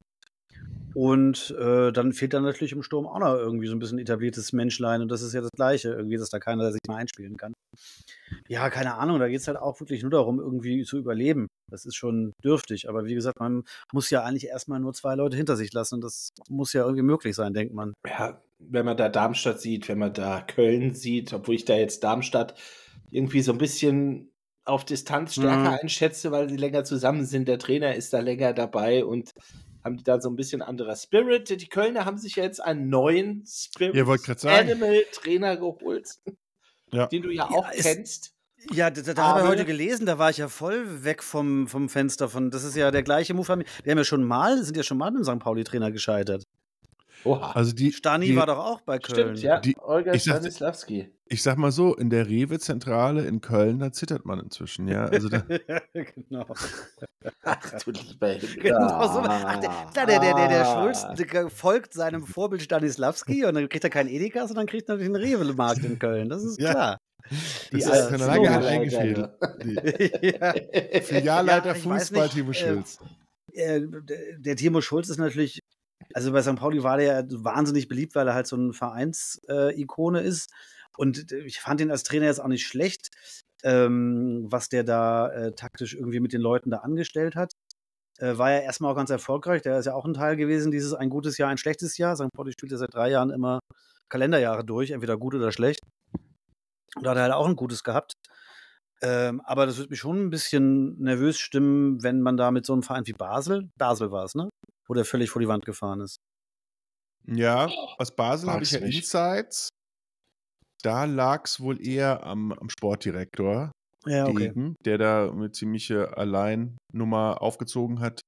Und äh, dann fehlt dann natürlich im Sturm auch noch irgendwie so ein bisschen etabliertes Menschlein. Und das ist ja das Gleiche, irgendwie, dass da keiner sich mal einspielen kann. Ja, keine Ahnung, da geht es halt auch wirklich nur darum, irgendwie zu überleben. Das ist schon dürftig. Aber wie gesagt, man muss ja eigentlich erstmal nur zwei Leute hinter sich lassen. Und das muss ja irgendwie möglich sein, denkt man. Ja, wenn man da Darmstadt sieht, wenn man da Köln sieht, obwohl ich da jetzt Darmstadt irgendwie so ein bisschen auf Distanz stärker mhm. einschätze, weil sie länger zusammen sind. Der Trainer ist da länger dabei und haben die da so ein bisschen anderer Spirit. Die Kölner haben sich ja jetzt einen neuen Spirit Animal Trainer geholt, ja. den du ja auch ja, kennst. Ja, da, da habe ich heute gelesen, da war ich ja voll weg vom, vom Fenster von. Das ist ja der gleiche Move. Wir haben ja schon mal, sind ja schon mal mit dem St. Pauli-Trainer gescheitert. Oha. Also die, Stani die, war doch auch bei Köln. Stimmt, ja. Die, Olga ich Stanislawski. Sag, ich sag mal so, in der Rewe-Zentrale in Köln, da zittert man inzwischen, ja. Also da genau. Ach du lieber Himmel. Genau so. Ach, der, der, der, der, der Schulz der folgt seinem Vorbild Stanislawski und dann kriegt er keinen Edeka, sondern kriegt natürlich einen Rewe-Markt in Köln. Das ist ja. klar. Das ist eine lange Hand eingefädelt. ja. Filialleiter ja, Fußball, Timo äh, Schulz. Äh, der Timo Schulz ist natürlich also bei St. Pauli war der wahnsinnig beliebt, weil er halt so eine Vereinsikone äh, ist. Und ich fand ihn als Trainer jetzt auch nicht schlecht, ähm, was der da äh, taktisch irgendwie mit den Leuten da angestellt hat. Äh, war ja erstmal auch ganz erfolgreich. Der ist ja auch ein Teil gewesen, dieses ein gutes Jahr, ein schlechtes Jahr. St. Pauli spielt ja seit drei Jahren immer Kalenderjahre durch, entweder gut oder schlecht. Und da hat er halt auch ein gutes gehabt. Ähm, aber das würde mich schon ein bisschen nervös stimmen, wenn man da mit so einem Verein wie Basel, Basel war es, ne? Wo der völlig vor die Wand gefahren ist. Ja, aus Basel habe ich ja nicht. Insights. Da lag es wohl eher am, am Sportdirektor, ja, okay. gegen, der da eine ziemliche Alleinnummer aufgezogen hat.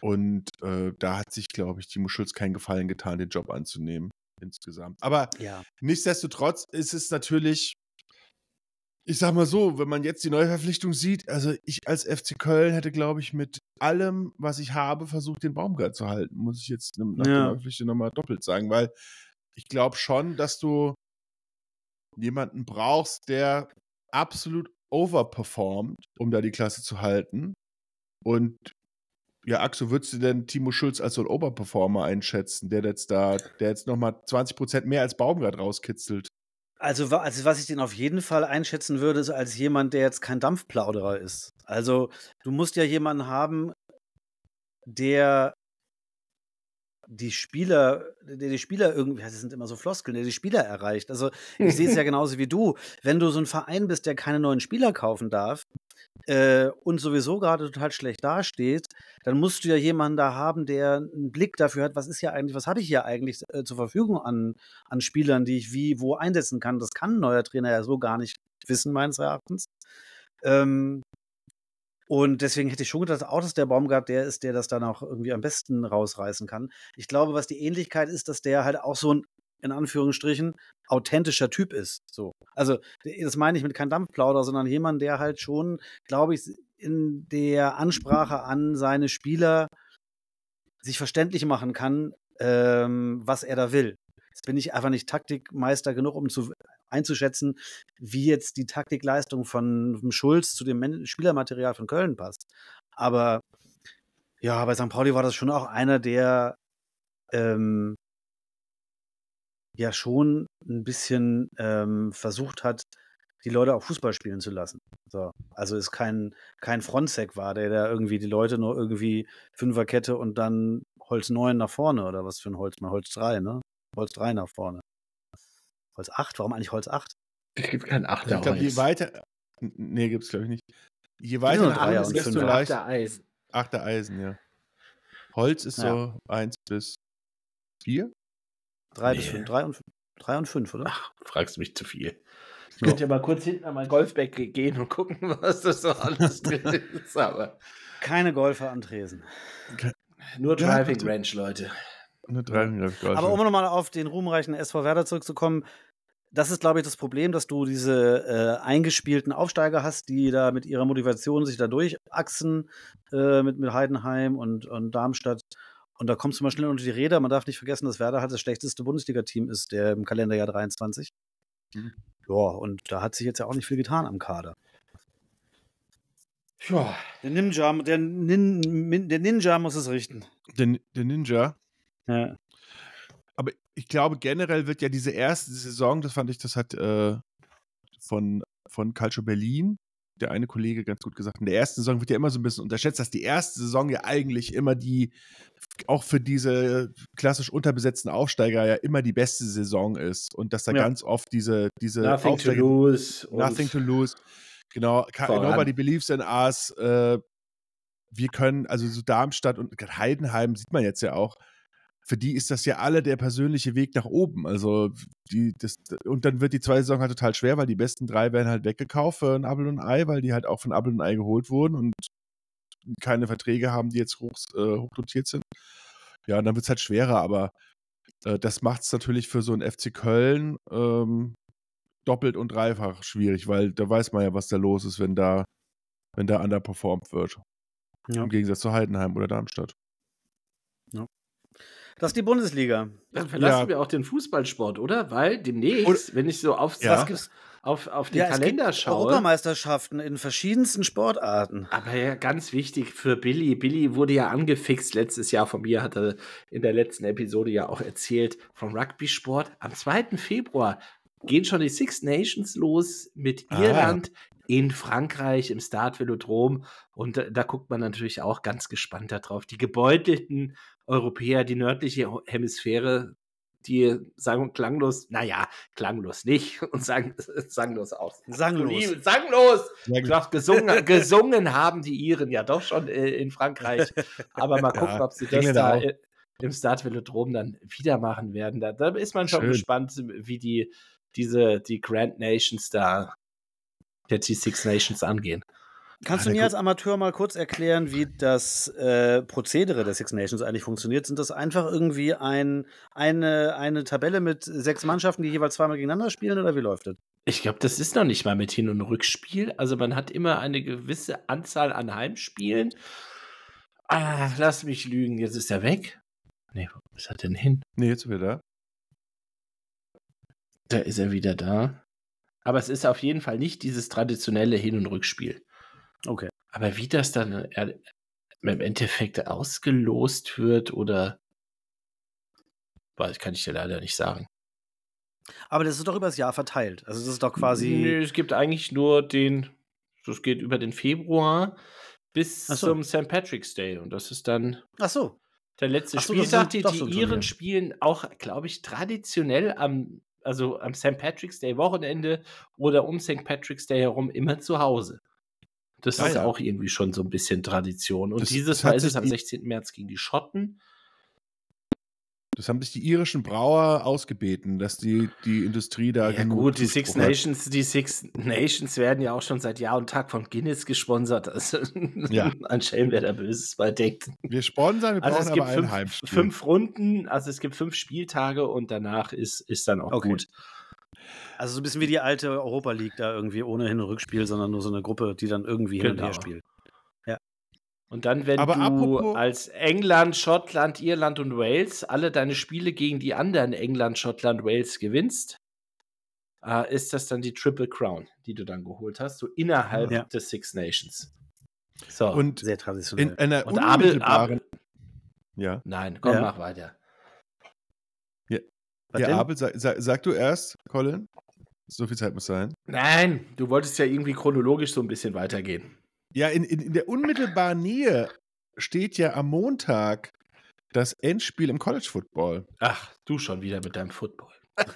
Und äh, da hat sich, glaube ich, Timo Schulz keinen Gefallen getan, den Job anzunehmen insgesamt. Aber ja. nichtsdestotrotz ist es natürlich, ich sag mal so, wenn man jetzt die Neuverpflichtung sieht, also ich als FC Köln hätte, glaube ich, mit allem, was ich habe, versucht, den Baumgart zu halten. Muss ich jetzt nach ja. der Neuverpflichtung nochmal doppelt sagen, weil ich glaube schon, dass du jemanden brauchst, der absolut overperformt, um da die Klasse zu halten. Und ja, Axel, würdest du denn Timo Schulz als so ein Oberperformer einschätzen, der jetzt da, der jetzt nochmal 20 Prozent mehr als Baumgart rauskitzelt? Also, also, was ich den auf jeden Fall einschätzen würde, ist als jemand, der jetzt kein Dampfplauderer ist. Also, du musst ja jemanden haben, der die Spieler, der die Spieler irgendwie, das sind immer so Floskeln, der die Spieler erreicht. Also ich sehe es ja genauso wie du. Wenn du so ein Verein bist, der keine neuen Spieler kaufen darf äh, und sowieso gerade total schlecht dasteht, dann musst du ja jemanden da haben, der einen Blick dafür hat, was ist ja eigentlich, was habe ich hier eigentlich äh, zur Verfügung an, an Spielern, die ich wie, wo einsetzen kann. Das kann ein neuer Trainer ja so gar nicht wissen, meines Erachtens. Ähm, und deswegen hätte ich schon gedacht, auch dass der Baumgart der ist, der das dann auch irgendwie am besten rausreißen kann. Ich glaube, was die Ähnlichkeit ist, dass der halt auch so ein, in Anführungsstrichen, authentischer Typ ist. So. Also, das meine ich mit kein Dampfplauder, sondern jemand, der halt schon, glaube ich, in der Ansprache an seine Spieler sich verständlich machen kann, ähm, was er da will. Jetzt bin ich einfach nicht Taktikmeister genug, um zu einzuschätzen, wie jetzt die Taktikleistung von Schulz zu dem Spielermaterial von Köln passt. Aber ja, bei St. Pauli war das schon auch einer, der ähm, ja schon ein bisschen ähm, versucht hat, die Leute auch Fußball spielen zu lassen. So. Also es kein, kein Frontsec war, der da irgendwie die Leute nur irgendwie Fünferkette und dann Holz 9 nach vorne oder was für ein Holz, mal Holz 3, ne? Holz 3 nach vorne. Holz 8? Warum eigentlich Holz 8? Es gibt kein 8 Ich glaube, je weiter. Nee, gibt es glaube ich nicht. Je weiter nach ist, desto leichter. Eisen. Achter Eisen, ja. Holz ist ja. so 1 bis 4? 3 nee. bis 5. 3 und, 3 und 5, oder? Ach, fragst mich zu viel. Ich so. könnte ja mal kurz hinten an mein Golfback gehen und gucken, was das so alles drin ist. Aber Keine Golfer an Tresen. Nur Driving Range, Leute. Nur Driving Range. Aber um nochmal auf den ruhmreichen SV Werder zurückzukommen, das ist, glaube ich, das Problem, dass du diese äh, eingespielten Aufsteiger hast, die da mit ihrer Motivation sich da durchachsen äh, mit, mit Heidenheim und, und Darmstadt. Und da kommst du mal schnell unter die Räder. Man darf nicht vergessen, dass Werder halt das schlechteste Bundesliga-Team ist, der im Kalenderjahr 23. Mhm. Ja, und da hat sich jetzt ja auch nicht viel getan am Kader. Ja. Der Ninja, der, Nin, der Ninja muss es richten. Der, der Ninja? Ja aber ich glaube, generell wird ja diese erste Saison, das fand ich, das hat äh, von, von Calcio Berlin, der eine Kollege ganz gut gesagt, in der ersten Saison wird ja immer so ein bisschen unterschätzt, dass die erste Saison ja eigentlich immer die, auch für diese klassisch unterbesetzten Aufsteiger ja immer die beste Saison ist und dass da ja. ganz oft diese, diese Nothing Aufsteiger, to lose. Nothing to lose. Genau, voran. nobody believes in us. Äh, wir können, also so Darmstadt und Heidenheim sieht man jetzt ja auch, für die ist das ja alle der persönliche Weg nach oben. Also die, das, und dann wird die zweite Saison halt total schwer, weil die besten drei werden halt weggekauft für ein Apple und Ei, weil die halt auch von Apple und Ei geholt wurden und keine Verträge haben, die jetzt hoch, äh, hochdotiert sind. Ja, und dann wird es halt schwerer, aber äh, das macht es natürlich für so ein FC Köln ähm, doppelt und dreifach schwierig, weil da weiß man ja, was da los ist, wenn da, wenn da underperformed wird. Ja. Im Gegensatz zu Heidenheim oder Darmstadt. Das ist die Bundesliga. Dann verlassen ja. wir auch den Fußballsport, oder? Weil demnächst, Und, wenn ich so auf, ja. Auf, auf den ja, Kalender schaue. Europameisterschaften in verschiedensten Sportarten. Aber ja, ganz wichtig für Billy. Billy wurde ja angefixt letztes Jahr von mir, hat er in der letzten Episode ja auch erzählt, vom Rugby-Sport. Am 2. Februar gehen schon die Six Nations los mit ah. Irland, in Frankreich im Start Velodrom. Und da, da, guckt man natürlich auch ganz gespannt darauf. Die gebeutelten Europäer, die nördliche Hemisphäre, die sagen klanglos, naja, klanglos nicht und sagen sanglos aus. Sanglos. Sanglos. Sag, gesungen, gesungen haben die Iren ja doch schon äh, in Frankreich. Aber mal gucken, ja, ob sie das da auch. im Start Velodrom dann wieder machen werden. Da, da ist man schon Schön. gespannt, wie die diese die Grand Nations da der T Six Nations angehen. Kannst du mir als Amateur mal kurz erklären, wie das äh, Prozedere der Six Nations eigentlich funktioniert? Sind das einfach irgendwie ein, eine, eine Tabelle mit sechs Mannschaften, die jeweils zweimal gegeneinander spielen oder wie läuft das? Ich glaube, das ist noch nicht mal mit Hin- und Rückspiel. Also man hat immer eine gewisse Anzahl an Heimspielen. Ah, lass mich lügen, jetzt ist er weg. Nee, wo ist er denn hin? Nee, jetzt wieder da. Da ist er wieder da. Aber es ist auf jeden Fall nicht dieses traditionelle Hin- und Rückspiel. Okay. Aber wie das dann äh, im Endeffekt ausgelost wird oder weiß, kann ich dir leider nicht sagen. Aber das ist doch übers Jahr verteilt. Also das ist doch quasi. Nö, es gibt eigentlich nur den, das geht über den Februar bis so. zum St. Patrick's Day. Und das ist dann Ach so. der letzte Ach so, Spieltag. Die, die schon Iren spielen auch, glaube ich, traditionell am, also am St. Patrick's Day Wochenende oder um St. Patrick's Day herum immer zu Hause. Das Ah, ist ja. auch irgendwie schon so ein bisschen Tradition. Und Das- dieses das Mal ist es am die- 16. März gegen die Schotten. Das haben sich die irischen Brauer ausgebeten, dass die, die Industrie da Ja gut, die Six hat. Nations, die Six Nations werden ja auch schon seit Jahr und Tag von Guinness gesponsert. Also Ja. ein Schelm, wer da Böses bei denkt. Wir sponsern, wir Also brauchen es gibt aber fünf, Heimspiel. fünf Runden, also es gibt fünf Spieltage und danach ist, ist dann auch Okay. gut. Also so ein bisschen wie die alte Europa League da irgendwie ohne Hin- und Rückspiel, sondern nur so eine Gruppe, die dann irgendwie hin und Genau. her spielt. Und dann, wenn Aber du als England, Schottland, Irland und Wales alle deine Spiele gegen die anderen England, Schottland, Wales gewinnst, äh, ist das dann die Triple Crown, die du dann geholt hast, so innerhalb Ja. des Six Nations. So, Und Sehr traditionell. in einer Und Abel- unmittelbaren. Ja, nein, komm, Ja. mach weiter. Was ja denn? Abel, sag, sag, sag du erst, Colin. So viel Zeit muss sein. Nein, du wolltest ja irgendwie chronologisch so ein bisschen weitergehen. Ja, in, in, in der unmittelbaren Nähe steht ja am Montag das Endspiel im College Football. Ach, du schon wieder mit deinem Football.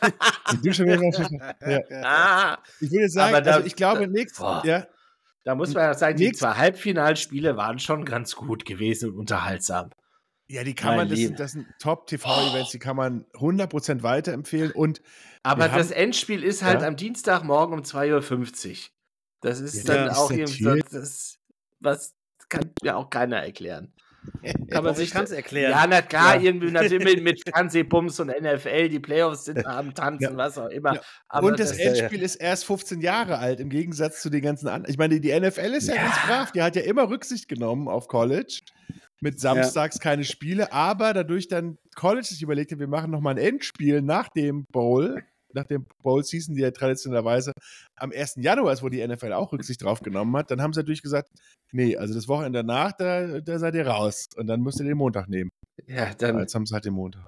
Ich bin schon wieder- ja. Ah, Ich würde sagen, da- also ich glaube da- nichts. Ja, da muss man ja sagen, die Nix. zwei Halbfinalspiele waren schon ganz gut gewesen und unterhaltsam. Ja, die kann Mein man, das das sind Top-TV-Events, die kann man 100% weiterempfehlen. Und Aber das haben- Endspiel ist halt Ja? am Dienstagmorgen um 2.50 Uhr. Das ist Ja, dann das auch irgendwie, das, was kann mir auch keiner erklären. Kann man sich ich kann's erklären. Ja, na klar, Ja. irgendwie natürlich mit, mit Fernsehbums und NFL, die Playoffs sind am Tanzen, Ja. was auch immer. Ja. Aber und das, das- Endspiel ist erst 15 Jahre alt, im Gegensatz zu den ganzen anderen. Ich meine, die NFL ist ja, Ja. ganz brav. Die hat ja immer Rücksicht genommen auf College. Mit samstags keine Spiele, aber dadurch dann College sich überlegt hat, wir machen nochmal ein Endspiel nach dem Bowl, nach dem Bowl-Season, die ja traditionellerweise am 1. Januar ist, wo die NFL auch Rücksicht drauf genommen hat, dann haben sie natürlich gesagt, nee, also das Wochenende danach, da, da seid ihr raus. Und dann müsst ihr den Montag nehmen. ja, dann, Jetzt haben sie halt den Montag.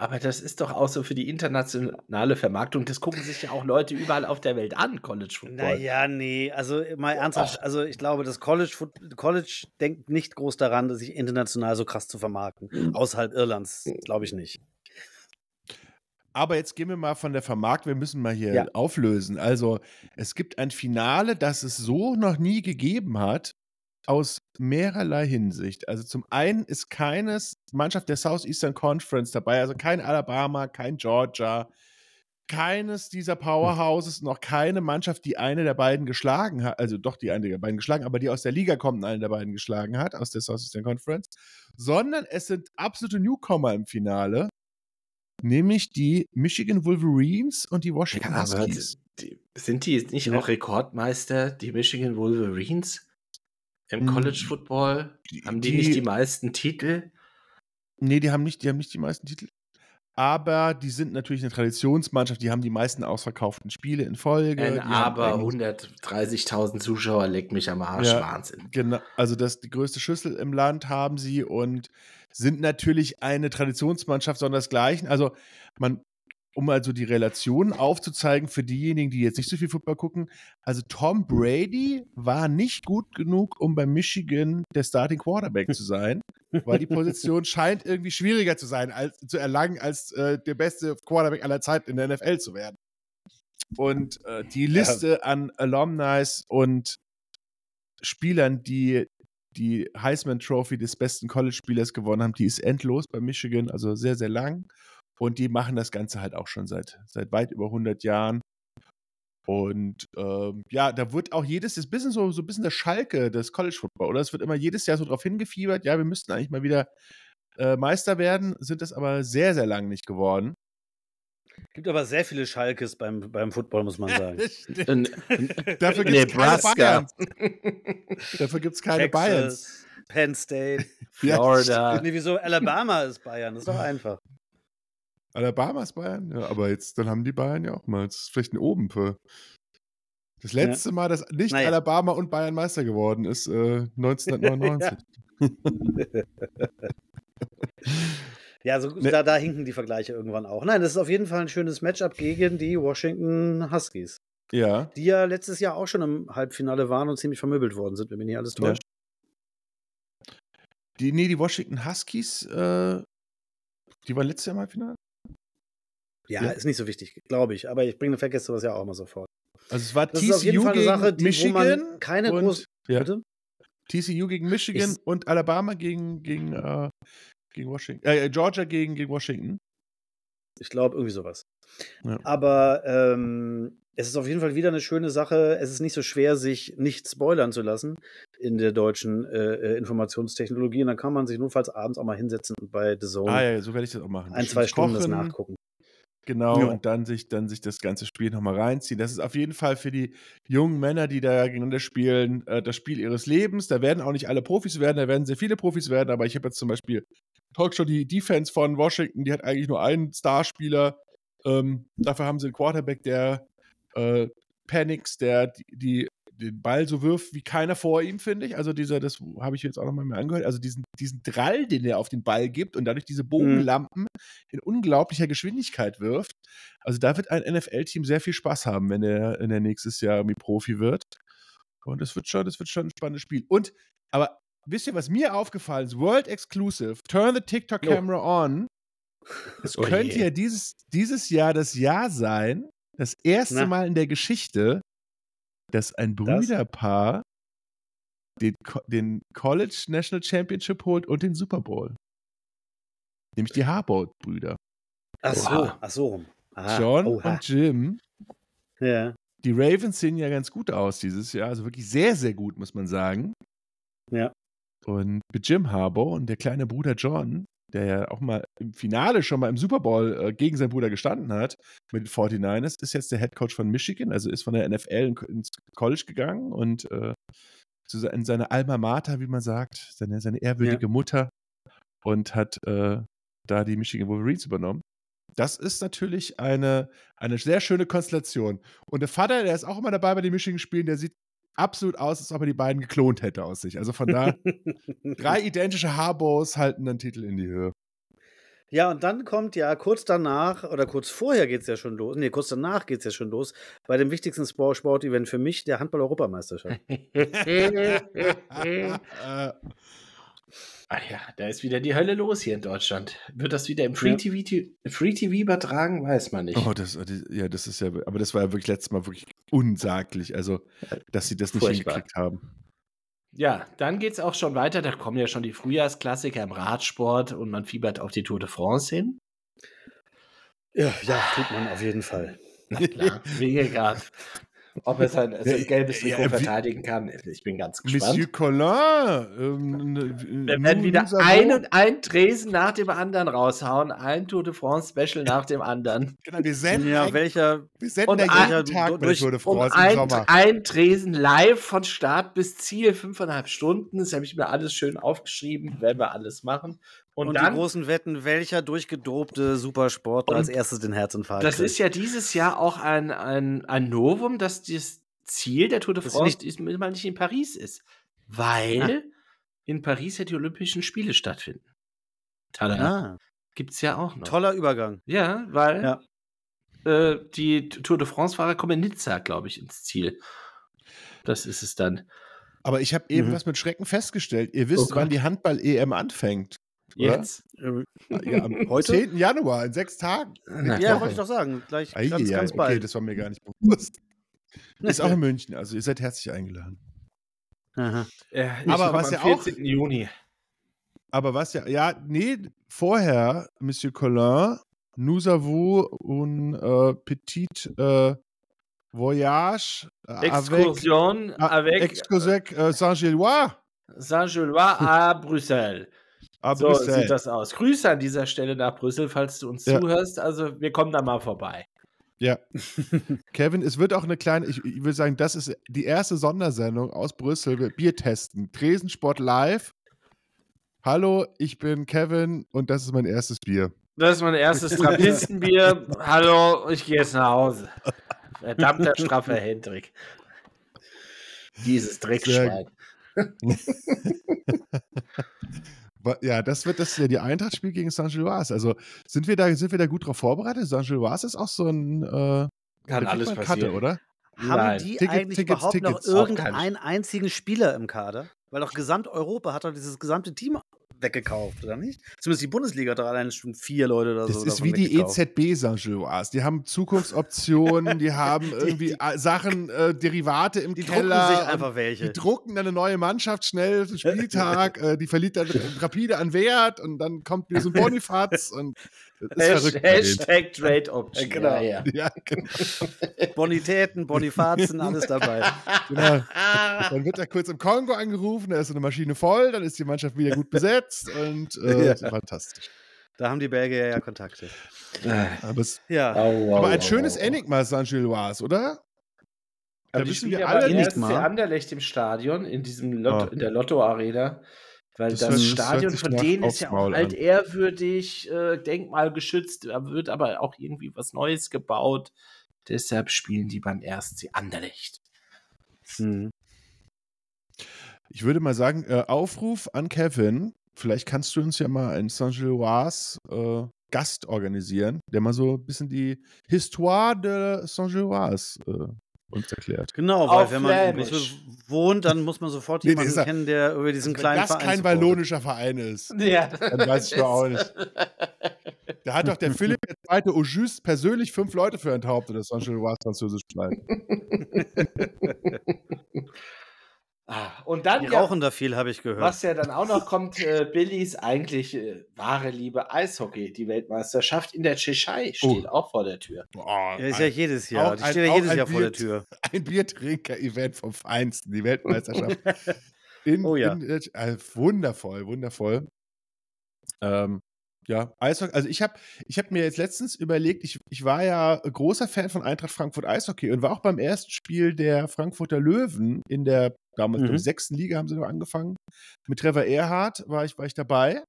Aber das ist doch auch so für die internationale Vermarktung. Das gucken sich ja auch Leute überall auf der Welt an, College Football. Naja, nee, also mal ernsthaft, also ich glaube, das College, College denkt nicht groß daran, sich international so krass zu vermarkten. Außerhalb Irlands, glaube ich nicht. Aber jetzt gehen wir mal von der Vermarktung, wir müssen mal hier Ja. auflösen. Also, es gibt ein Finale, das es so noch nie gegeben hat, aus mehrerlei Hinsicht. Also, zum einen ist keine Mannschaft der Southeastern Conference dabei, also kein Alabama, kein Georgia, keines dieser Powerhouses, noch keine Mannschaft, die eine der beiden geschlagen hat, also doch die eine der beiden geschlagen, aber die aus der Liga kommt und eine der beiden geschlagen hat, aus der Southeastern Conference, sondern es sind absolute Newcomer im Finale, nämlich die Michigan Wolverines und die Washington Ja, Huskies. die, sind die nicht Ja. auch Rekordmeister, die Michigan Wolverines? Im Mm, College Football? die- Haben die, die- nicht die meisten Titel? Nee, die haben nicht, die haben nicht die meisten Titel. Aber die sind natürlich eine Traditionsmannschaft, die haben die meisten ausverkauften Spiele in Folge. Ein aber eigentlich- 130.000 Zuschauer leckt mich am Arsch. Ja. Wahnsinn. Genau, also das die größte Schüssel im Land haben sie und sind natürlich eine Traditionsmannschaft sondersgleichen. Also man, um also die Relationen aufzuzeigen für diejenigen, die jetzt nicht so viel Football gucken, also Tom Brady war nicht gut genug, um bei Michigan der Starting Quarterback zu sein, weil die Position scheint irgendwie schwieriger zu sein, als zu erlangen, als äh, der beste Quarterback aller Zeiten in der NFL zu werden. Und äh, die Liste an Alumni und Spielern, die die Heisman Trophy des besten College-Spielers gewonnen haben, die ist endlos bei Michigan, also sehr, sehr lang. Und die machen das Ganze halt auch schon seit, seit weit über 100 Jahren. Und ähm, ja, da wird auch jedes, das bisschen so, so ein bisschen der Schalke des College Football, oder? Es wird immer jedes Jahr so drauf hingefiebert, ja, wir müssten eigentlich mal wieder äh, Meister werden, sind das aber sehr, sehr lang nicht geworden. Gibt aber sehr viele Schalkes beim, beim Football, muss man sagen. Dafür gibt es keine Bayerns. Dafür gibt es keine Texas, Bayerns. Penn State, Florida. nee, wieso? Alabama ist Bayern, das ist doch einfach. Alabama ist Bayern? Ja, aber jetzt, dann haben die Bayern ja auch mal. Das ist vielleicht ein Oben für. Das letzte ja. Mal, dass nicht naja. Alabama und Bayern Meister geworden ist, äh, 1999. ja, so, ne. da, da hinken die Vergleiche irgendwann auch. Nein, das ist auf jeden Fall ein schönes Matchup gegen die Washington Huskies. Ja. Die ja letztes Jahr auch schon im Halbfinale waren und ziemlich vermöbelt worden sind, wenn mich nicht alles täuscht. Ja. Die, nee, die Washington Huskies, äh, die waren letztes Jahr im Halbfinale? Ja, ja, ist nicht so wichtig, glaube ich. Aber ich bringe vergesse sowas ja auch immer sofort. Also es war das TCU gegen Sache, die, Michigan keine und, groß, ja. TCU gegen Michigan ich, und Alabama gegen, gegen, äh, gegen Washington. Äh, Georgia gegen, gegen Washington. Ich glaube, irgendwie sowas. Ja. Aber ähm, es ist auf jeden Fall wieder eine schöne Sache. Es ist nicht so schwer, sich nicht spoilern zu lassen in der deutschen äh, äh Informationstechnologie. Und dann kann man sich notfalls abends auch mal hinsetzen und bei The Zone ah, ja, so werde ich das auch machen. ein, zwei Stunden das nachgucken. Genau, ja. und dann sich, dann sich das ganze Spiel nochmal reinziehen. Das ist auf jeden Fall für die jungen Männer, die da gegeneinander spielen, äh, das Spiel ihres Lebens. Da werden auch nicht alle Profis werden, da werden sehr viele Profis werden, aber ich habe jetzt zum Beispiel Talkshow die Defense von Washington, die hat eigentlich nur einen Starspieler. Ähm, dafür haben sie einen Quarterback, der äh, Panics, der die, die den Ball so wirft wie keiner vor ihm, finde ich. Also dieser, das habe ich jetzt auch nochmal mehr angehört, also diesen, diesen Drall, den er auf den Ball gibt und dadurch diese mhm. Bogenlampen in unglaublicher Geschwindigkeit wirft. Also da wird ein NFL-Team sehr viel Spaß haben, wenn er, wenn er nächstes Jahr irgendwie Profi wird. Und das wird schon, das wird schon ein spannendes Spiel. Und, aber wisst ihr, was mir aufgefallen ist? World Exclusive, Turn the TikTok Camera oh. on. Es oh könnte je. ja dieses, dieses Jahr das Jahr sein, das erste Na. Mal in der Geschichte, dass ein Brüderpaar den, den, College National Championship holt und den Super Bowl. Nämlich die Harbaugh-Brüder. Ach so, ach so. Aha. John Oha. und Jim. Ja. Die Ravens sehen ja ganz gut aus dieses Jahr, also wirklich sehr, sehr gut, muss man sagen. Ja. Und mit Jim Harbaugh und der kleine Bruder John, der ja auch mal im Finale schon mal im Super Bowl äh, gegen seinen Bruder gestanden hat, mit den 49ers, ist jetzt der Head Coach von Michigan, also ist von der NFL ins College gegangen und äh, in seine Alma Mater, wie man sagt, seine, seine ehrwürdige ja. Mutter und hat äh, da die Michigan Wolverines übernommen. Das ist natürlich eine, eine sehr schöne Konstellation. Und der Vater, der ist auch immer dabei bei den Michigan-Spielen, der sieht absolut aus, als ob er die beiden geklont hätte aus sich. Also von da, drei identische Harbos halten dann Titel in die Höhe. Ja, und dann kommt ja kurz danach, oder kurz vorher geht es ja schon los, nee, kurz danach geht es ja schon los, bei dem wichtigsten Sportevent für mich, der Handball-Europameisterschaft. Ah ja, da ist wieder die Hölle los hier in Deutschland. Wird das wieder im Free TV, ja. Free TV übertragen? Weiß man nicht. Oh, das, ja, das ist ja, aber das war ja wirklich letztes Mal wirklich unsaglich, also, dass sie das nicht Furchtbar. hingekriegt haben. Ja, dann geht es auch schon weiter. Da kommen ja schon die Frühjahrsklassiker im Radsport und man fiebert auf die Tour de France hin. Ja, ja, tut man auf jeden Fall. Na klar, Wingegaard. Ob er sein, sein gelbes Trikot ja, verteidigen kann, ich bin ganz gespannt. Monsieur Collin. Ähm, Wir werden wieder ein ein Tresen nach dem anderen raushauen. Ein Tour de France Special nach dem anderen. Genau, wir senden, ja, ein, welcher, wir senden ja jeden ein, Tag durch, Tour de France ein, im Sommer. Ein Tresen live von Start bis Ziel, fünfeinhalb Stunden. Das habe ich mir alles schön aufgeschrieben. Werden wir alles machen. Und, und dann, die großen Wetten, welcher durchgedobte Supersportler als erstes den Herzinfarkt Das kriegt. ist ja dieses Jahr auch ein, ein, ein Novum, dass das Ziel der Tour de France nicht, mal nicht in Paris ist. Weil ah. in Paris ja die Olympischen Spiele stattfinden. Tada. Ah. Gibt es ja auch noch. Toller Übergang. Ja, weil ja. Äh, die Tour de France-Fahrer kommen in Nizza, glaube ich, ins Ziel. Das ist es dann. Aber ich habe eben mhm. was mit Schrecken festgestellt. Ihr wisst, oh wann die Handball-EM anfängt. Jetzt? Ja, am Heute? 10. Januar, in sechs Tagen. Na, ja, wollte ich doch sagen. Gleich Ei, ganz, ja, ganz bald. Okay, das war mir gar nicht bewusst. Ist auch in München, also ihr seid herzlich eingeladen. Aha. Ja, aber was ja auch. Juni. Aber was ja, ja, nee, vorher, Monsieur Collin, nous avons un äh, petit äh, Voyage. Äh, Excursion avec, avec Excursion äh, Saint-Gillois. Saint-Gillois à Brüssel. So Brüssel. sieht das aus. Grüße an dieser Stelle nach Brüssel, falls du uns Ja. zuhörst. Also, wir kommen da mal vorbei. Ja. Kevin, es wird auch eine kleine, ich, ich würde sagen, das ist die erste Sondersendung aus Brüssel. Wir Bier testen. Tresensport live. Hallo, ich bin Kevin und das ist mein erstes Bier. Das ist mein erstes Trappistenbier. Hallo, ich gehe jetzt nach Hause. Verdammter straffer Hendrik. Dieses Dreckschwein. Ja, das wird das ja die Eintracht-Spiel gegen Saint-Gilloise. Also sind wir da, sind wir da gut drauf vorbereitet? Saint-Gilloise ist auch so ein äh, Kann alles passieren. Karte, oder? Haben Nein. die Ticket- eigentlich Tickets, überhaupt Tickets. noch Auch irgendeinen einzigen Spieler im Kader? Weil doch Gesamteuropa hat doch dieses gesamte Team weggekauft, oder nicht? Zumindest die Bundesliga hat doch allein schon vier Leute oder Das so. ist davon wie die E. EZB Saint-Gilloise. Die haben Zukunftsoptionen, die haben irgendwie äh, Sachen, äh, Derivate im Die drucken Keller. sich und einfach Die welche. drucken dann eine neue Mannschaft schnell Spieltag, äh, die verliert dann rapide an Wert und dann kommt wieder so ein Bonifaz und das ist Hash, verrückt. bei denen. Hashtag Trade Option. Genau. Ja, ja. Ja, genau. Bonitäten, Bonifazen, alles dabei. genau. Dann wird er kurz im Kongo angerufen, da ist so eine Maschine voll, dann ist die Mannschaft wieder gut besetzt und äh, Ja. fantastisch. Da haben die Belgier ja Kontakte. Aber, es, Ja. Au, au, aber ein au, schönes au. Enigma Saint-Gilloise, oder? Da Aber wissen wir alle nicht mal. Anderlecht im Stadion, in diesem Lotto, Ah. in der Lotto-Arena. Weil Das das, Stadion von denen ist ja auch Maul halt an. ehrwürdig, äh, denkmalgeschützt, da wird aber auch irgendwie was Neues gebaut. Deshalb spielen die beim RSC Anderlecht. Hm. Ich würde mal sagen, äh, Aufruf an Kevin. Vielleicht kannst du uns ja mal einen Saint-Gilloise äh, Gast organisieren, der mal so ein bisschen die Histoire de Saint-Gilloise äh, uns erklärt. Genau, weil Auf wenn man in. Brüssel wohnt, dann muss man sofort Nee, jemanden dieser- kennen, der über diesen Wenn kleinen das Verein kein supportet. wallonischer Verein ist. Ja, Dann weiß ich doch auch nicht. Da hat doch der Philipp II. Auguste persönlich fünf Leute für enthauptet, das Saint-Gilloise französisch bleibt. Ah, Und dann Die ja, rauchen da viel, habe ich gehört. Was ja dann auch noch kommt, äh, Billys eigentlich äh, wahre Liebe Eishockey. Die Weltmeisterschaft in der Tschechei steht auch vor der Tür. Boah, Ja, ist ja jedes Jahr. Auch Die ein- steht ja jedes Jahr vor der Bier- Tür. ein Biertrinker-Event vom Feinsten, die Weltmeisterschaft. In, Oh ja. in, äh, wundervoll, wundervoll. Ähm, ja, Eishockey. Also ich habe ich hab mir jetzt letztens überlegt, ich, ich war ja großer Fan von Eintracht Frankfurt Eishockey und war auch beim ersten Spiel der Frankfurter Löwen in der damals Mhm. sechsten Liga haben sie noch angefangen. Mit Trevor Erhardt war ich, war ich dabei.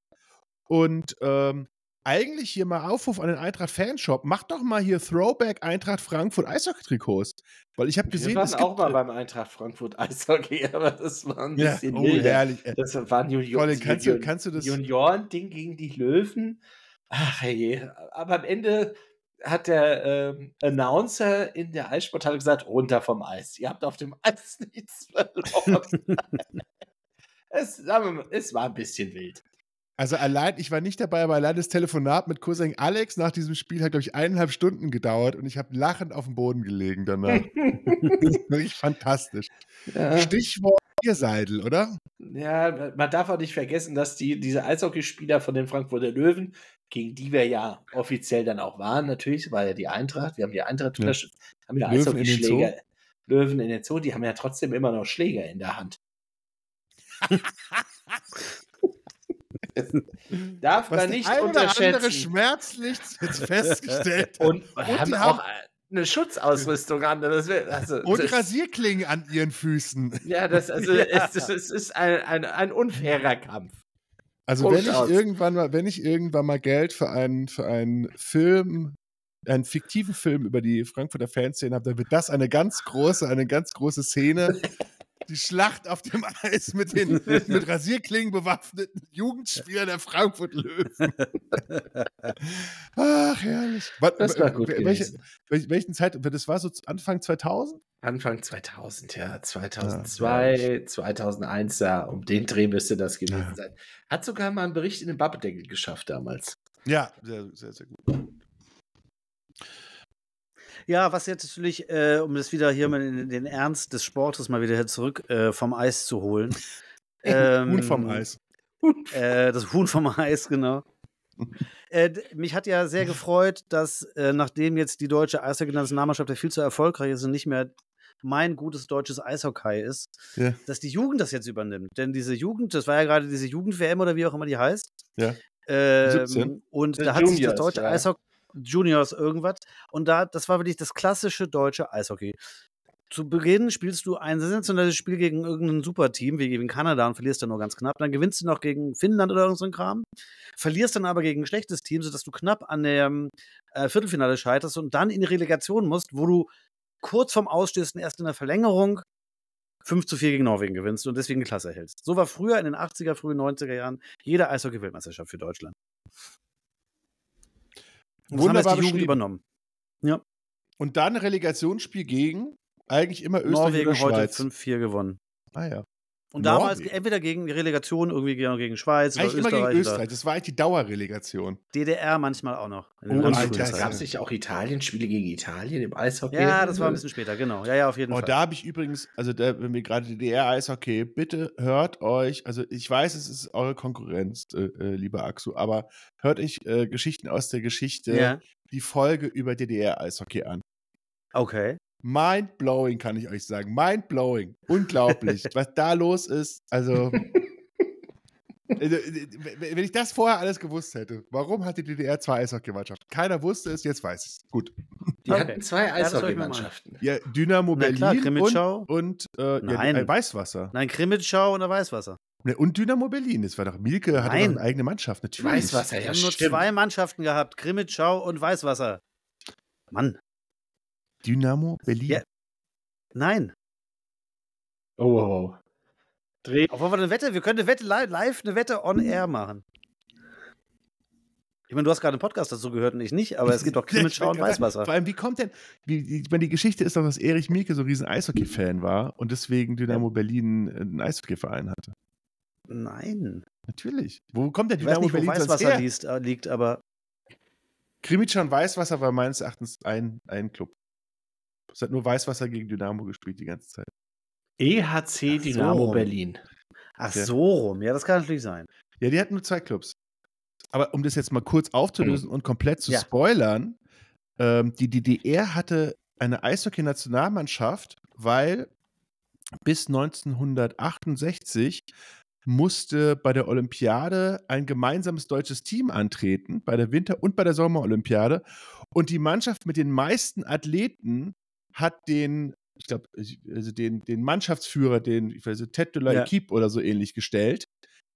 Und ähm, eigentlich hier mal Aufruf an den Eintracht Fanshop, macht doch mal hier Throwback Eintracht Frankfurt Eishockey-Trikots. Weil ich habe Wir gesehen, waren es auch mal beim Eintracht Frankfurt Eishockey, aber das war ein ja, bisschen oh, wilder. herrlich. Das war ein Junior Colin, kannst du, kannst du das? Junioren-Ding gegen die Löwen. Ach je. Aber am Ende hat der ähm, Announcer in der Eissporthalle gesagt, runter vom Eis. Ihr habt auf dem Eis nichts verloren. es, wir es war ein bisschen wild. Also allein, ich war nicht dabei, aber allein das Telefonat mit Cousin Alex nach diesem Spiel hat, glaube ich, eineinhalb Stunden gedauert und ich habe lachend auf dem Boden gelegen danach. Wirklich fantastisch. ja. Stichwort Bierseidel, oder? Ja, man darf auch nicht vergessen, dass die, diese Eishockeyspieler von den Frankfurter Löwen, gegen die wir ja offiziell dann auch waren, natürlich, war ja die Eintracht, wir haben die Eintracht Ja. haben ja Eishockeyschläger, Löwen in den Zoo, die haben ja trotzdem immer noch Schläger in der Hand. Darf Was man der nicht ein oder andere unterschätzen. schmerzlich festgestellt. Und, Und haben die auch haben- eine Schutzausrüstung an. Das wär, also, Und das, Rasierklingen an ihren Füßen. ja, das, also, Ja. Es, das, es ist ein, ein, ein unfairer Kampf. Also Punkt wenn ich aus. irgendwann mal, wenn ich irgendwann mal Geld für einen, für einen Film, einen fiktiven Film über die Frankfurter Fanszene habe, dann wird das eine ganz große, eine ganz große Szene. Die Schlacht auf dem Eis mit den mit Rasierklingen bewaffneten Jugendspielern der Frankfurt Löwen. Ach, herrlich. Das war gut welche, gewesen. welche, welchen Zeit, das war so Anfang 2000? Anfang 2000, ja. Ja, 2002, 2001, ja. Um den Dreh müsste das gewesen Ja. sein. Hat sogar mal einen Bericht in den Babbedeckel geschafft damals. Ja, sehr, sehr, sehr gut. Ja, was jetzt natürlich, äh, um das wieder hier mal in den Ernst des Sportes mal wieder zurück äh, vom Eis zu holen. Huhn vom Ähm, Eis. Äh, das Huhn vom Eis, genau. Äh, mich hat ja sehr gefreut, dass äh, nachdem jetzt die deutsche Eishockey-Nationalmannschaft ja viel zu erfolgreich ist und nicht mehr mein gutes deutsches Eishockey ist, Ja. dass die Jugend das jetzt übernimmt. Denn diese Jugend, das war ja gerade diese Jugend-WM oder wie auch immer die heißt. Ja. Ähm, 17. und da hat sich das Juniors, deutsche ja. Eishockey, Juniors irgendwas, und da, das war wirklich das klassische deutsche Eishockey. Zu Beginn spielst du ein sensationelles Spiel gegen irgendein Superteam, wie gegen Kanada, und verlierst dann nur ganz knapp. Dann gewinnst du noch gegen Finnland oder irgend so ein Kram. Verlierst dann aber gegen ein schlechtes Team, sodass du knapp an dem äh, Viertelfinale scheiterst und dann in die Relegation musst, wo du kurz vorm Ausstehst und erst in der Verlängerung 5 zu 4 gegen Norwegen gewinnst und deswegen die Klasse erhältst. So war früher in den 80er, frühen 90er Jahren jede Eishockey-Weltmeisterschaft für Deutschland. Und das haben Wunderbar die Jugend übernommen. Und dann Relegationsspiel gegen eigentlich immer Österreich Norwegen oder heute Schweiz. 5-4 gewonnen. Ah ja. Und damals Norwegen. entweder gegen die Relegation, irgendwie gegen, gegen Schweiz oder Eigentlich immer Österreich, gegen Österreich. oder Das war eigentlich die Dauerrelegation. DDR manchmal auch noch. den Oh, Alter, Zeiten. Gab es nicht auch Italien-Spiele gegen Italien im Eishockey? Ja, das war ein bisschen später, genau. Ja, ja, auf jeden Oh, Fall. da habe ich übrigens, also da, wenn wir gerade DDR-Eishockey, bitte hört euch, also ich weiß, es ist eure Konkurrenz, äh, äh, lieber Axu, aber hört euch äh, Geschichten aus der Geschichte, ja, die Folge über DDR-Eishockey an. okay. Mind-blowing, kann ich euch sagen. Mind-blowing. Unglaublich, was da los ist. Also, also, äh, wenn ich das vorher alles gewusst hätte, warum hat die DDR zwei Eishockeymannschaften? Keiner wusste es, jetzt weiß ich es. Gut. Die Okay. hatten zwei. Eishockeymannschaften. Ja, Dynamo Na klar, Berlin Krimitschau. und, und äh, ja, Nein. äh, Weißwasser. Nein, Krimitschau und der Weißwasser. Ne, Und Dynamo Berlin. Das war doch Milke, hatte doch eine eigene Mannschaft, natürlich. Weißwasser, Wir ja, haben nur stimmt. zwei Mannschaften gehabt: Krimitschau und Weißwasser. Mann, Dynamo Berlin. Ja. nein. Oh, oh, oh. Dreh. Wollen wir eine Wette? Wir können eine Wette live, live eine Wette on air machen. Ich meine, du hast gerade einen Podcast dazu gehört und ich nicht, aber es gibt doch Krimitschau und Weißwasser. Vor allem, wie kommt denn, wie, die- ich meine, die Geschichte ist doch, dass Erich Mielke so ein riesen Eishockey-Fan war und deswegen Dynamo Berlin äh, einen Eishockey-Verein hatte. Nein. Natürlich. Wo kommt der Ich weiß Dynamo nicht, wo Berlin sonst Weißwasser liest, äh, liegt, aber Krimitschau und Weißwasser war meines Erachtens ein, ein Club. Es hat nur Weißwasser gegen Dynamo gespielt die ganze Zeit. EHC Ach so. Dynamo Berlin. ach Ja. so rum. Ja, das kann natürlich sein. Ja, die hatten nur zwei Clubs. Aber um das jetzt mal kurz aufzulösen und komplett zu Ja. spoilern, ähm, die DDR hatte eine Eishockey-Nationalmannschaft, weil bis 1968 musste bei der Olympiade ein gemeinsames deutsches Team antreten, bei der Winter- und bei der Sommerolympiade. Und die Mannschaft mit den meisten Athleten hat den, ich glaube, also den, den Mannschaftsführer, den, ich weiß nicht, Ted de la Ja. Equipe oder so ähnlich gestellt,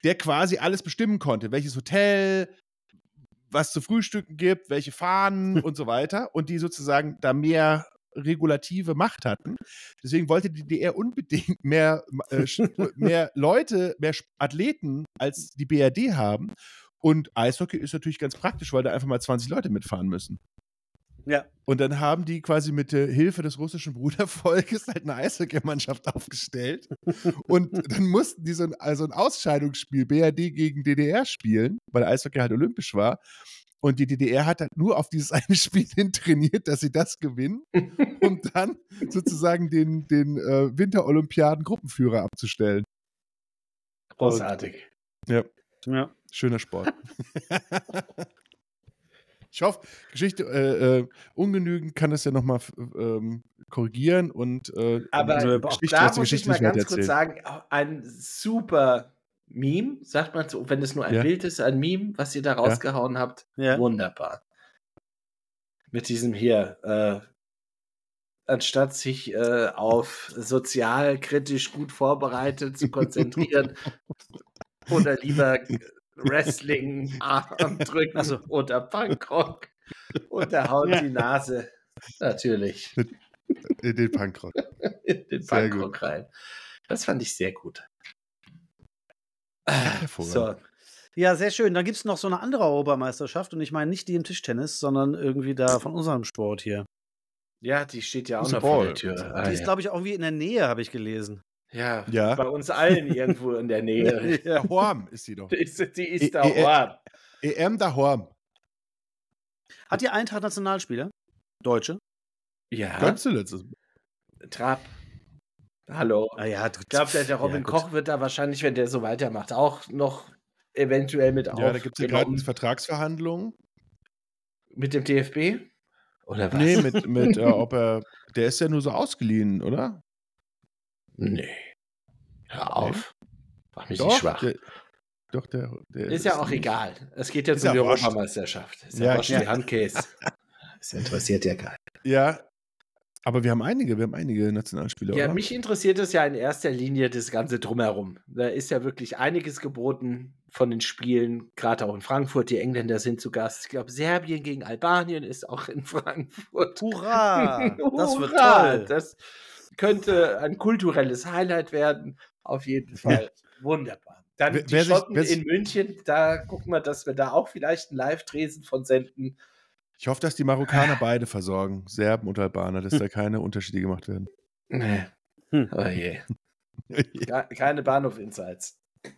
der quasi alles bestimmen konnte, welches Hotel, was zu frühstücken gibt, welche Fahnen und so weiter. Und die sozusagen da mehr regulative Macht hatten. Deswegen wollte die DDR unbedingt mehr, äh, mehr Leute, mehr Athleten als die BRD haben. Und Eishockey ist natürlich ganz praktisch, weil da einfach mal 20 Leute mitfahren müssen. Ja. Und dann haben die quasi mit der Hilfe des russischen Brudervolkes halt eine Eishockeymannschaft aufgestellt. Und dann mussten die so ein, also ein Ausscheidungsspiel BRD gegen DDR spielen, weil Eishockey halt olympisch war. Und die DDR hat halt nur auf dieses eine Spiel hin trainiert, dass sie das gewinnen, um dann sozusagen den, den äh, Winterolympiaden-Gruppenführer abzustellen. Großartig. Ja. Schöner Sport. Ich hoffe, Geschichte äh, äh, ungenügend kann das ja nochmal ähm, korrigieren und äh, Aber die auch Geschichte, da muss ich Geschichte mal nicht weiter ganz kurz erzählen. sagen, auch ein super Meme, sagt man so, wenn es nur ein Ja. Bild ist, ein Meme, was ihr da rausgehauen habt. Ja. Wunderbar. Mit diesem hier, äh, anstatt sich äh, auf sozialkritisch gut vorbereitet zu konzentrieren oder lieber Wrestling, Arm drücken so. oder Punkrock und da haut Ja. die Nase natürlich In den Punkrock. in den Sehr Punkrock rein. Das fand ich sehr gut. So, Hervorragend. Ja, sehr schön. Dann gibt es noch so eine andere Europameisterschaft und ich meine nicht die im Tischtennis, sondern irgendwie da von unserem Sport hier. ja, die steht ja auch noch vor der Tür. Ah, Die ist, ja. glaube ich, auch irgendwie in der Nähe, habe ich gelesen. Ja, Ja. bei uns allen irgendwo in der Nähe. Ja. Horm ist sie doch. Die ist, die E- ist da e- Ort. EM da Horm. Hat die Eintracht Nationalspieler? Deutsche? Ja, Ganz zuletzt. Trapp. Hallo. Ah ja, Ich glaube, der, der Robin ja. Koch wird da wahrscheinlich, wenn der so weitermacht, auch noch eventuell mit Ja, da gibt es ja gerade. Vertragsverhandlungen. Mit dem DFB? Oder was? Nee, mit, mit äh, ob er. Der ist ja nur so ausgeliehen, oder? Nee. Hör auf. Mach mich nicht schwach. der, doch, der, der ist ja auch nicht- egal. Es geht jetzt Ist um die ja. Europameisterschaft. Ist ja, Ja, ja. die Handcase. Das interessiert ja keinen. Ja. Aber wir haben einige, wir haben einige Nationalspieler. Ja, oder? mich interessiert es ja in erster Linie das Ganze drumherum. Da ist ja wirklich einiges geboten von den Spielen, gerade auch in Frankfurt. Die Engländer sind zu Gast. Ich glaube, Serbien gegen Albanien ist auch in Frankfurt. Hurra! Das wird toll. Das könnte ein kulturelles Highlight werden. Auf jeden Fall. Wunderbar. Dann Wer- die Schotten sich- in München. Da gucken wir, dass wir da auch vielleicht einen Live-Tresen von senden. Ich hoffe, dass die Marokkaner beide versorgen, Serben und Albaner, dass da keine Unterschiede gemacht werden. Nee. Hm. Oh je. Ke- Keine Bahnhof-Insights.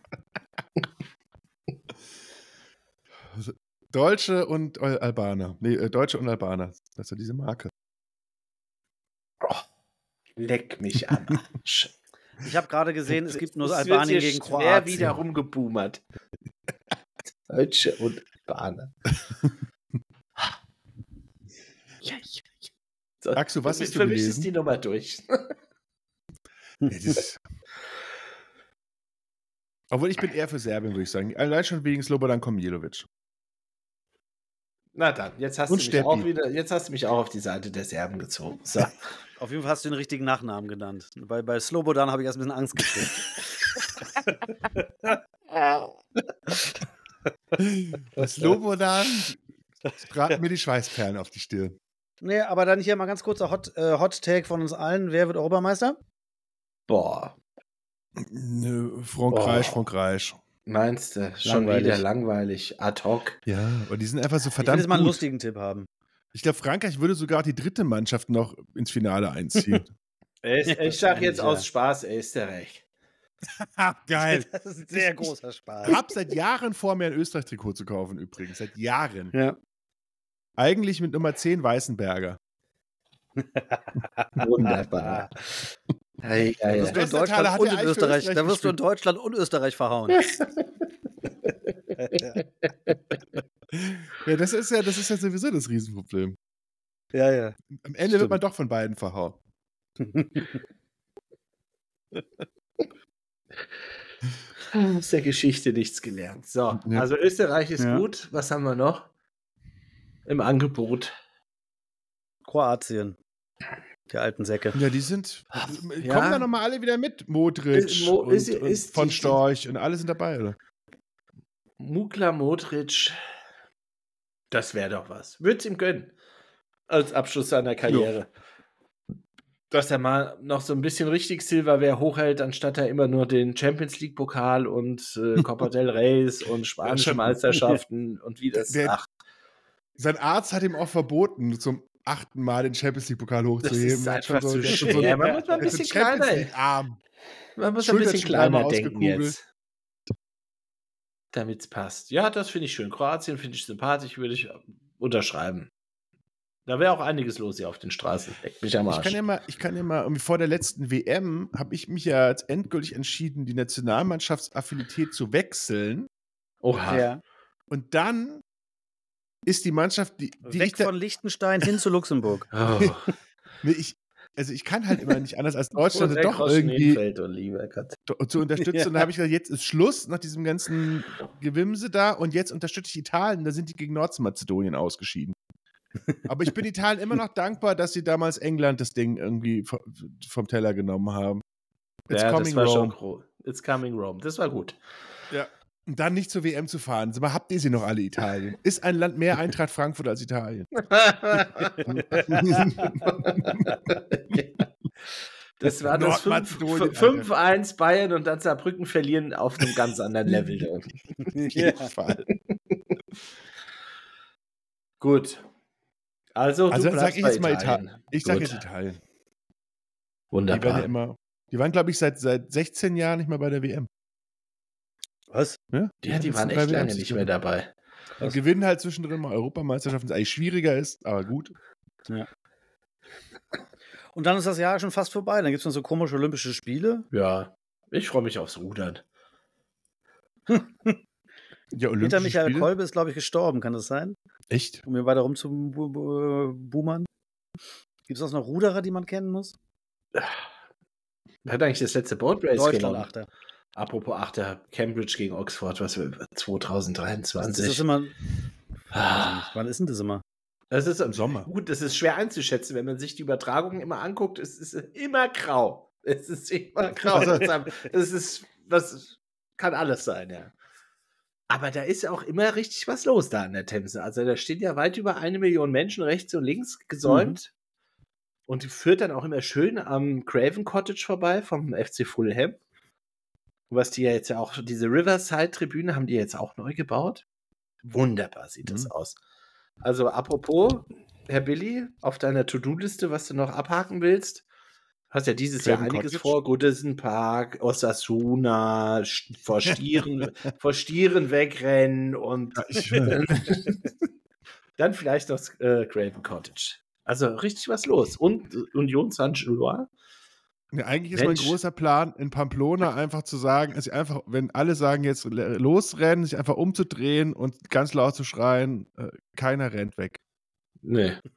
Deutsche und Al- Albaner. Nee, äh, Deutsche und Albaner. Das ist ja diese Marke. Leck mich am Arsch. Ich habe gerade gesehen, es gibt nur Es wird Albanien hier gegen schwer Kroatien. wieder rumgeboomert. Deutsche und Albaner. ja, ja, ja. So, Axel, was mich- du Für mich ist die Nummer durch. Das- Obwohl ich bin eher für Serbien, würde ich sagen. Allein schon wegen Slobodan Komjelovic. Na dann, jetzt hast, Und du mich Steppi. auch wieder, jetzt hast du mich auch auf die Seite der Serben gezogen. So. Auf jeden Fall hast du den richtigen Nachnamen genannt. Bei, bei Slobodan habe ich erst ein bisschen Angst gekriegt. Slobodan traten mir die Schweißperlen auf die Stirn. nee, aber dann hier mal ganz kurzer Hot, äh, Hot Take von uns allen. Wer wird Europameister? Boah, Nö, Frankreich, Oh. Frankreich. Meinst du? Schon Langweilig. wieder langweilig. Ad hoc. Ja, und die sind einfach so Ich will verdammt jetzt mal einen gut. lustigen Tipp haben. Ich glaube, Frankreich würde sogar die dritte Mannschaft noch ins Finale einziehen. Ich, ich sag jetzt Ja. aus Spaß Österreich. Geil. Das ist ein sehr großer Spaß. Ich habe seit Jahren vor, mir ein Österreich-Trikot zu kaufen, übrigens. Seit Jahren. Ja. Eigentlich mit Nummer 10 Weißenberger. Wunderbar. Hey, Da hey, wirst du in Deutschland und ja in Österreich, Österreich da wirst du in. Deutschland und Österreich verhauen. Ja, das ist ja, das ist ja sowieso das Riesenproblem. ja, ja. Am Ende wird Stimmt. man doch von beiden verhauen. Aus der Geschichte nichts gelernt. So, Ja. also Österreich ist Ja. gut. Was haben wir noch? Im Angebot. Kroatien. Die alten Säcke. Ja, die sind. Ja. Kommen da nochmal alle wieder mit? Modric Mo- und, ist- und von die- Storch und alle sind dabei, oder? Mukla Modric. Das wäre doch was. Würde es ihm gönnen. Als Abschluss seiner Karriere. Dass er mal noch so ein bisschen richtig Silberware hochhält, anstatt er immer nur den Champions League Pokal und äh, Copa del Reys und spanische Meisterschaften und wie das. Der- ach, Sein Arzt hat ihm auch verboten, zum achten Mal den Champions League-Pokal das hochzuheben. ist hat schon einfach zu so schwer. einen- Man muss mal ein so bisschen kleiner. League-Arm. Man muss ein bisschen kleiner denken jetzt. Damit es passt. Ja, das finde ich schön. Kroatien finde ich sympathisch, würde ich unterschreiben. Da wäre auch einiges los hier auf den Straßen. Leck mich am Ich Arsch. kann ja mal, ich kann ja mal, irgendwie vor der letzten WM habe ich mich ja jetzt endgültig entschieden, die Nationalmannschaftsaffinität zu wechseln. Oha. Ja. Und dann ist die Mannschaft, die, die Weg von Liechtenstein hin zu Luxemburg. Oh. nee, ich, also ich kann halt immer nicht anders als Deutschland Und doch irgendwie hinfällt, lieber Gott. to- zu unterstützen. Ja. Und da habe ich gesagt, jetzt ist Schluss nach diesem ganzen Gewimse da und jetzt unterstütze ich Italien. Da sind die gegen Nordmazedonien ausgeschieden. Aber ich bin Italien immer noch dankbar, dass sie damals England das Ding irgendwie vom, vom Teller genommen haben. It's ja, das coming war schon Rome. groß. It's coming Rome. Das war gut. Und dann nicht zur WM zu fahren. Sag mal, habt ihr sie noch alle Italien? Ist ein Land mehr Eintracht Frankfurt als Italien? Das war das Nordmazedonien, 5 5-1 Bayern und dann Saarbrücken verlieren auf einem ganz anderen Level. Auf jeden Fall. Gut. Also, Also du sag bleibst ich jetzt mal Italien. Italien. Ich sage jetzt Italien. Die werden Wunderbar. ja immer. Die waren, glaube ich, seit, seit 16 Jahren nicht mehr bei der WM. Was? Ja, ja, die das waren echt lange nicht die mehr dabei. Die gewinnen halt zwischendrin mal Europameisterschaften, was eigentlich schwieriger ist, aber gut. Und dann ist das Jahr schon fast vorbei. Dann gibt es noch so komische Olympische Spiele. Ja, ich freue mich aufs Rudern. Ja, Olympische Peter Michael Spiele. Kolbe ist, glaube ich, gestorben. Kann das sein? Echt? Um hier weiter rum zu boomern. Gibt es auch noch Ruderer, die man kennen muss? Wer hat eigentlich das letzte Boat Race Deutschland gewonnen? Achter. Apropos Achter, Cambridge gegen Oxford, was wir 2023. Das ist immer. Ah. Wann ist denn das immer? Das ist Im Sommer. Gut, das ist schwer einzuschätzen, wenn man sich die Übertragungen immer anguckt. Es ist immer grau. Es ist immer grau. Es ist, das kann alles sein, ja. Aber da ist ja auch immer richtig was los da an der Themse. Also da stehen ja weit über eine Million Menschen rechts und links gesäumt. Und die führt dann auch immer schön am Craven Cottage vorbei vom FC Fulham. Was die ja jetzt ja auch, diese Riverside-Tribüne haben die jetzt auch neu gebaut. Wunderbar sieht das Mhm. aus. Also apropos, Herr Billy, auf deiner To-Do-Liste, was du noch abhaken willst, hast ja dieses Jahr einiges Cottage. vor. Goodison Park, Osasuna, vor Stieren, vor Stieren wegrennen und dann vielleicht noch äh, Craven Cottage. Also richtig was los. Und Union Saint-Gilloise. Ja, eigentlich ist Mensch. mein großer Plan, in Pamplona einfach zu sagen, also einfach, wenn alle sagen, jetzt losrennen, sich einfach umzudrehen und ganz laut zu schreien, äh, keiner rennt weg. Nee.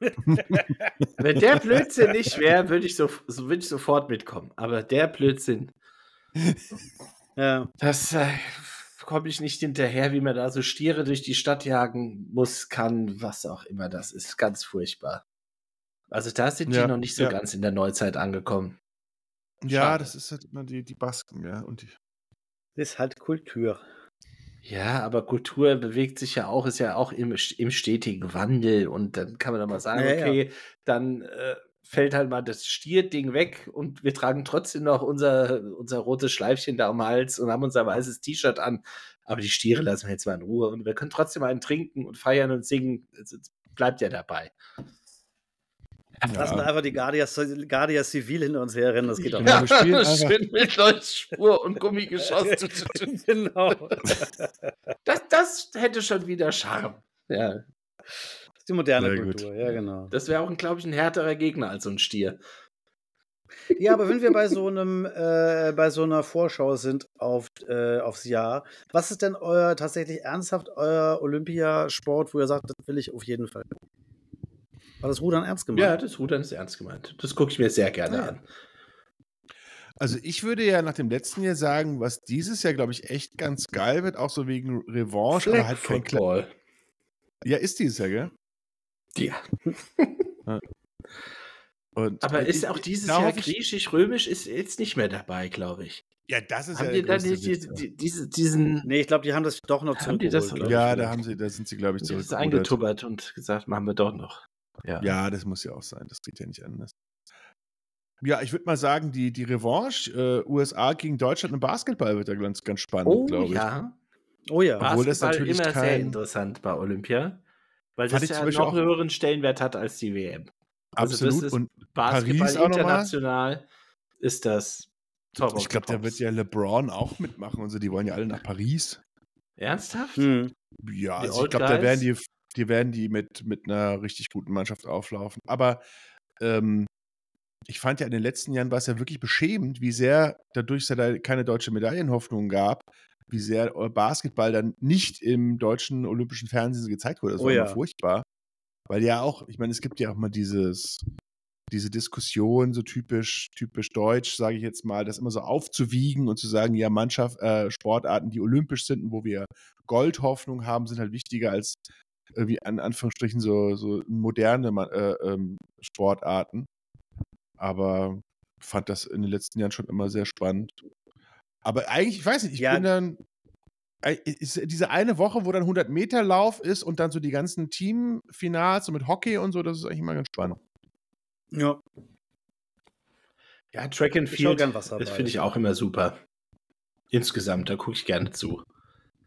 Wenn der Blödsinn nicht wäre, würde ich, so, so, würd ich sofort mitkommen. Aber der Blödsinn, Ja. das äh, komme ich nicht hinterher, wie man da so Stiere durch die Stadt jagen muss, kann, was auch immer das ist. Ganz furchtbar. Also da sind Ja, die noch nicht so ja. ganz in der Neuzeit angekommen. Ja, Schade. das ist halt immer die, die Basken, ja. Und die, Das ist halt Kultur. Ja, aber Kultur bewegt sich ja auch, ist ja auch im, im stetigen Wandel. Und dann kann man doch mal sagen, Ja, ja. okay, dann äh, fällt halt mal das Stierding weg und wir tragen trotzdem noch unser, unser rotes Schleifchen da am Hals und haben unser weißes T-Shirt an. Aber die Stiere lassen wir jetzt mal in Ruhe und wir können trotzdem einen trinken und feiern und singen. Es, es bleibt ja dabei. Lassen wir einfach die Guardia, Guardia Civil hinter uns herrennen, das geht doch Ja, nicht. einfach- schön mit Leuchtspur und Gummigeschoss. genau. Das, das hätte schon wieder Charme. Ja, Das ist die moderne Sehr gut. Kultur, ja, genau. das wäre auch, glaube ich, ein härterer Gegner als so ein Stier. Ja, aber wenn wir bei so einem, äh, bei so einer Vorschau sind auf, äh, aufs Jahr, was ist denn euer tatsächlich ernsthaft euer Olympiasport, wo ihr sagt, das will ich auf jeden Fall? War das Rudern ernst gemeint? Ja, das Rudern ist ernst gemeint. Das gucke ich mir sehr gerne Ja. an. Also ich würde ja nach dem letzten Jahr sagen, was dieses Jahr, glaube ich, echt ganz geil wird, auch so wegen Revanche, aber halt kein Football. Ja, ist dieses Jahr, gell? Ja. Und Aber äh, ist ich- auch dieses Jahr griechisch-römisch ist jetzt nicht mehr dabei, glaube ich. Ja, das ist Haben ja die dann nicht die, ja. die, diese, diesen Nee, ich glaube, die haben das doch noch Haben die das- zurückgeholt, glaub Ja, da haben sie, da sind sie, glaube ich, zurückgerudert. eingetubbert und gesagt, machen wir doch noch. Ja. Ja, das muss ja auch sein. Das geht ja nicht anders. Ja, ich würde mal sagen, die, die Revanche äh, USA gegen Deutschland im Basketball wird ja ganz, ganz spannend, Oh glaube ich. ja. Oh ja. Obwohl das Basketball natürlich immer sehr kein- interessant bei Olympia. Weil das ja noch auch- höheren Stellenwert hat als die WM. Also das Absolut. ist Und Basketball Paris international ist das top ich glaube, da wird ja LeBron auch mitmachen und so. Die wollen ja alle nach Paris. Ernsthaft? Hm. Ja, also ich glaube, da werden die, die werden die mit, mit einer richtig guten Mannschaft auflaufen. Aber ähm, ich fand ja in den letzten Jahren war es ja wirklich beschämend, wie sehr, dadurch, es da keine deutsche Medaillenhoffnung gab, wie sehr äh, Basketball dann nicht im deutschen olympischen Fernsehen gezeigt wurde. Das Oh war ja. furchtbar. Weil ja auch, ich meine, es gibt ja auch mal dieses, diese Diskussion, so typisch, typisch deutsch, sage ich jetzt mal, das immer so aufzuwiegen und zu sagen, ja, Mannschaft, äh, Sportarten, die olympisch sind und wo wir Goldhoffnung haben, sind halt wichtiger als irgendwie an Anführungsstrichen so, so moderne äh, ähm, Sportarten. Aber fand das in den letzten Jahren schon immer sehr spannend. Aber eigentlich, ich weiß nicht, ich Ja. bin dann. äh, Ist diese eine Woche, wo dann 100 Meter Lauf ist und dann so die ganzen Teamfinals und mit Hockey und so, das ist eigentlich immer ganz spannend. Ja. Ja, Track and Field, das finde ich auch immer super. Insgesamt, da gucke ich gerne zu.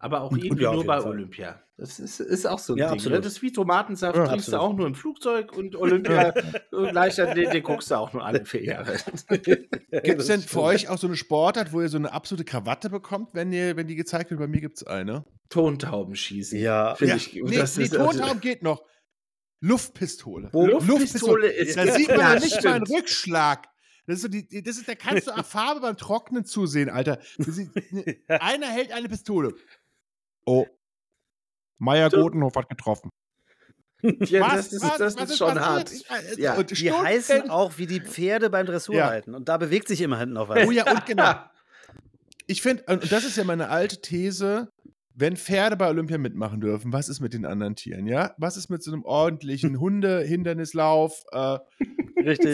Aber auch Und- und irgendwie ja, nur bei Fall. Olympia. Das ist, ist auch so ein Ja, Ding. absolut. Ne? Das ist wie Tomatensaft, Ja, trinkst du absolut. auch nur im Flugzeug und Olympia und Leichtathletik den guckst du auch nur alle vier Jahre. Gibt es denn für euch auch so eine Sportart, wo ihr so eine absolute Krawatte bekommt, wenn, ihr, wenn die gezeigt wird? Bei mir gibt es eine. Tontauben schießen. Ja. Finde Ja, ich. nee, das nee, ist- also Tontauben geht noch. Luftpistole. Wo- Luftpistole ist Da sieht man ja, ja nicht mal einen stimmt. Rückschlag. Das ist so die, das ist, da kannst du auf Farbe beim Trocknen zusehen, Alter. Ist, ne, einer hält eine Pistole. Oh. Meier. Gotenhof hat getroffen. Ja, was, das ist, was, das was ist schon hart. Ich, ja. Und die heißen auch wie die Pferde beim Dressurreiten. Ja. Und da bewegt sich immerhin noch was. Oh ja, und genau. Ich finde, und das ist ja meine alte These, wenn Pferde bei Olympia mitmachen dürfen, was ist mit den anderen Tieren, ja? Was ist mit so einem ordentlichen Hunde-Hindernislauf, äh,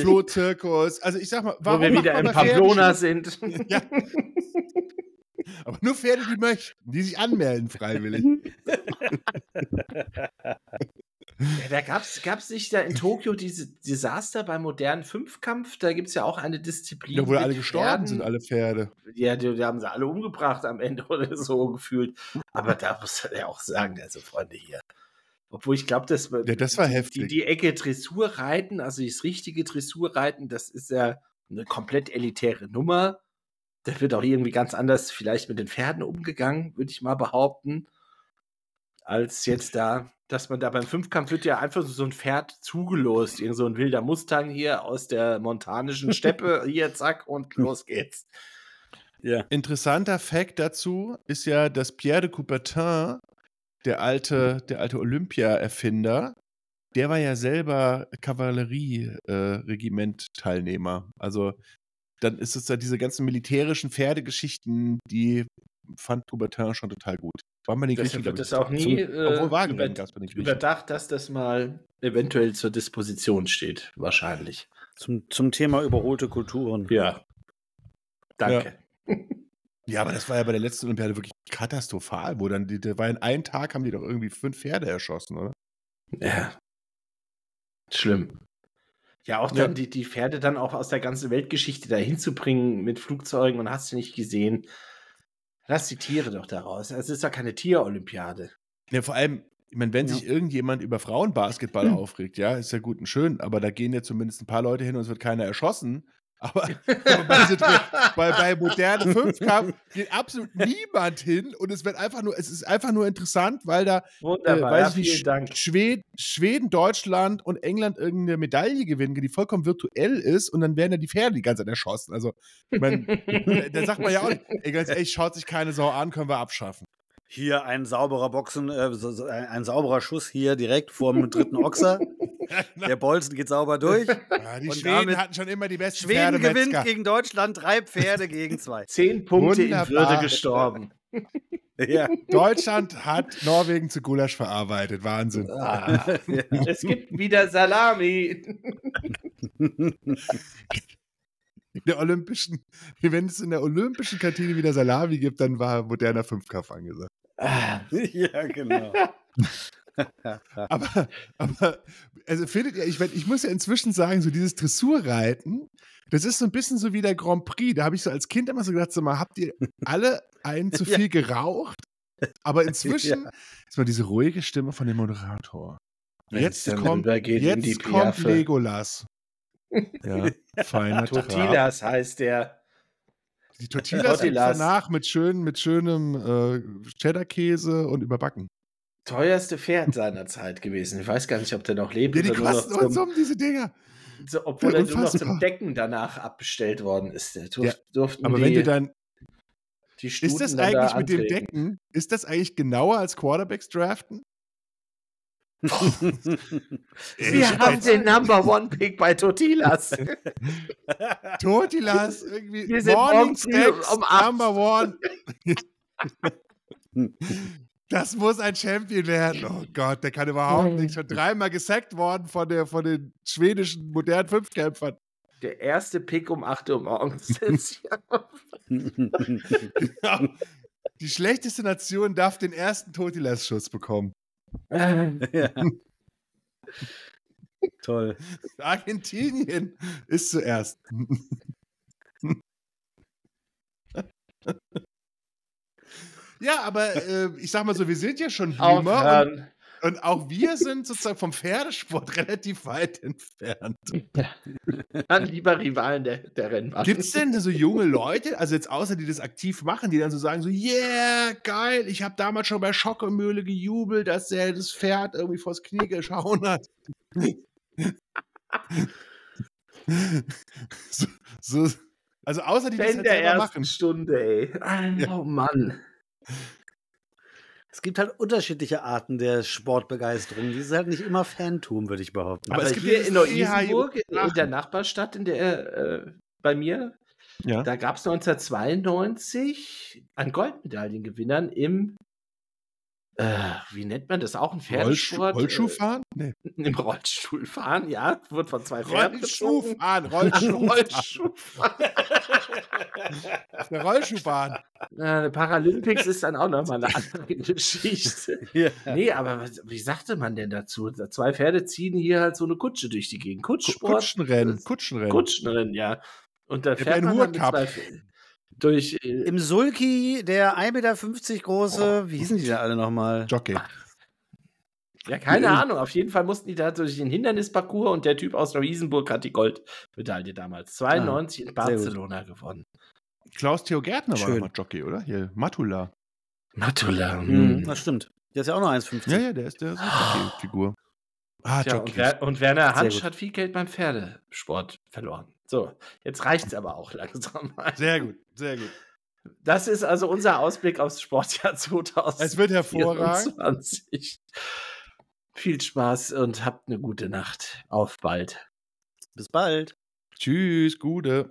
Flohzirkus? Also ich sag mal, warum Wo wir wieder im Pamplona sind. Ja. Aber nur Pferde, die möchten, die sich anmelden freiwillig. Ja, da gab es nicht da in Tokio diese Desaster beim modernen Fünfkampf. Da gibt es ja auch eine Disziplin. Ja, wo alle gestorben Pferden. sind, alle Pferde. Ja, die, die, haben sie alle umgebracht am Ende oder so gefühlt. Aber da muss er ja auch sagen, also Freunde hier. Obwohl ich glaube, das, ja, das war die, heftig. Die, die Ecke Dressurreiten, also das richtige Dressurreiten, das ist ja eine komplett elitäre Nummer. Da wird auch irgendwie ganz anders vielleicht mit den Pferden umgegangen, würde ich mal behaupten, als jetzt da dass man da beim Fünfkampf wird ja einfach so ein Pferd zugelost, irgend so ein wilder Mustang hier aus der montanischen Steppe, hier zack und los geht's. Ja. Interessanter Fakt dazu ist ja, dass Pierre de Coubertin, der alte, der alte Olympia-Erfinder, der war ja selber Kavallerie-Regiment-Teilnehmer. Äh, also dann ist es ja diese ganzen militärischen Pferdegeschichten, die fand Coubertin schon total gut. War man nicht richtig, wird das auch nie äh, über, überdacht, dass das mal eventuell zur Disposition steht, wahrscheinlich. Zum, zum Thema überholte Kulturen. Ja. Danke. Ja. ja. aber das war ja bei der letzten Olympiade wirklich katastrophal, wo dann, die, da war in einem Tag haben die doch irgendwie fünf Pferde erschossen, oder? Ja. Schlimm. Ja, auch dann ja. Die, die Pferde dann auch aus der ganzen Weltgeschichte da hinzubringen mit Flugzeugen und hast du nicht gesehen. Lass die Tiere doch daraus. Es ist ja keine Tierolympiade. Ja, vor allem, ich meine, wenn ja. sich irgendjemand über Frauenbasketball aufregt, ja, ist ja gut und schön, aber da gehen ja zumindest ein paar Leute hin und es wird keiner erschossen. Aber, bei, bei, bei modernen Fünfkampf geht absolut niemand hin und es wird einfach nur, es ist einfach nur interessant, weil da Wunderbar, äh, weiß ja, ich Dank. Schweden, Schweden, Deutschland und England irgendeine Medaille gewinnen, die vollkommen virtuell ist und dann werden ja die Pferde die ganze Zeit erschossen. Also, ich mein, da sagt man ja auch nicht, ey, ganz ehrlich, schaut sich keine Sau an, können wir abschaffen. Hier ein sauberer Boxen, äh, ein sauberer Schuss hier direkt vor dem dritten Ochser. Der Bolzen geht sauber durch. Ja, die Schweden hatten schon immer die besten Schweden gewinnt gegen Deutschland, drei Pferde gegen zwei. Zehn Punkte Wunderbar. in Würde gestorben. Ja. Deutschland hat Norwegen zu Gulasch verarbeitet. Wahnsinn. Ah, ja. Es gibt wieder Salami. In der olympischen, wenn es in der olympischen Kantine wieder Salami gibt, dann war moderner Fünfkampf angesagt. ja, genau. aber, aber, also findet ihr, ich, ich muss ja inzwischen sagen, so dieses Dressurreiten, das ist so ein bisschen so wie der Grand Prix. Da habe ich so als Kind immer so gedacht, so mal, habt ihr alle einen zu viel ja. geraucht? Aber inzwischen ja. ist mal diese ruhige Stimme von dem Moderator. Jetzt kommt, jetzt kommt Legolas. Ja, feiner Tortillas heißt der. Die Tortillas, Tortillas. danach mit, schön, mit schönem äh, Cheddar-Käse und überbacken. Teuerste Pferd seiner Zeit gewesen. Ich weiß gar nicht, ob der noch lebt. Ja, die kosten uns um diese Dinger. So, obwohl ja, er nur noch zum Decken danach abbestellt worden ist. Durf, ja, aber die, wenn du dann. Die ist das eigentlich da mit dem Decken, ist das eigentlich genauer als Quarterbacks draften? Wir haben den Number One Pick bei Tortillas. Tortillas, irgendwie. Wir sind Morning Snacks, um Number One. Das muss ein Champion werden. Oh Gott, der kann überhaupt nicht. Schon dreimal gesackt worden von, der, von den schwedischen modernen Fünfkämpfern. Der erste Pick um 8 Uhr morgens. genau. Die schlechteste Nation darf den ersten Totilas-Schuss bekommen. Ja. Toll. Argentinien ist zuerst. ja, aber äh, ich sag mal so, wir sind ja schon Boomer. Und, auch wir sind sozusagen vom Pferdesport relativ weit entfernt. Ja. Dann lieber Rivalen der, der Rennbahn. Gibt es denn so junge Leute, also jetzt außer die das aktiv machen, die dann so sagen, so, yeah, geil, ich habe damals schon bei Schockemühle gejubelt, dass der das Pferd irgendwie vors Knie geschaut hat. so, so, also außer die das halt der selber machen. Stunde, ey. Oh Mann. Es gibt halt unterschiedliche Arten der Sportbegeisterung. Die ist halt nicht immer Fantum, würde ich behaupten. Aber, Aber es gibt hier in Neu-Isenburg, in der Nachbarstadt, in der äh, bei mir, ja. da gab es 1992 an Goldmedaillengewinnern im äh, wie nennt man das? Auch ein Pferdesport? Rollschuhfahren? Nee. Im Rollstuhlfahren, ja. Wird von zwei Pferden Rollschuhfahren, Rollschuhfahren. Rollschuhfahren. Der Rollschuhbahn. Äh, Paralympics ist dann auch nochmal eine andere Geschichte. ja. Nee, aber was, wie sagte man denn dazu? Zwei Pferde ziehen hier halt so eine Kutsche durch die Gegend. Kutschsport. Kutschenrennen. Kutschenrennen. Kutschenrennen, ja. Und da fährt man dann mit zwei Pferden durch. Äh, Im Sulki, der 1,50 Meter große, oh. wie hießen die da alle nochmal? Jockey. Ja, keine ja. Ahnung. Auf jeden Fall mussten die da durch den Hindernisparcours und der Typ aus Neu-Isenburg hat die Goldmedaille damals 92 ah, in Barcelona gewonnen. Klaus Theo Gärtner Schön. war nochmal Jockey, oder? Hier, Matula. Matula. Mhm. Das stimmt. Der ist ja auch noch 1,50. Ja, ja, der ist der Jockey-Figur. Ah, Tja, und, Wer und, Werner Hansch hat viel Geld beim Pferdesport verloren. So, jetzt reicht es aber auch langsam. Sehr gut, sehr gut. Das ist also unser Ausblick aufs Sportjahr 2020. Es wird hervorragend. Viel Spaß und habt eine gute Nacht. Auf bald. Bis bald. Tschüss, Gute.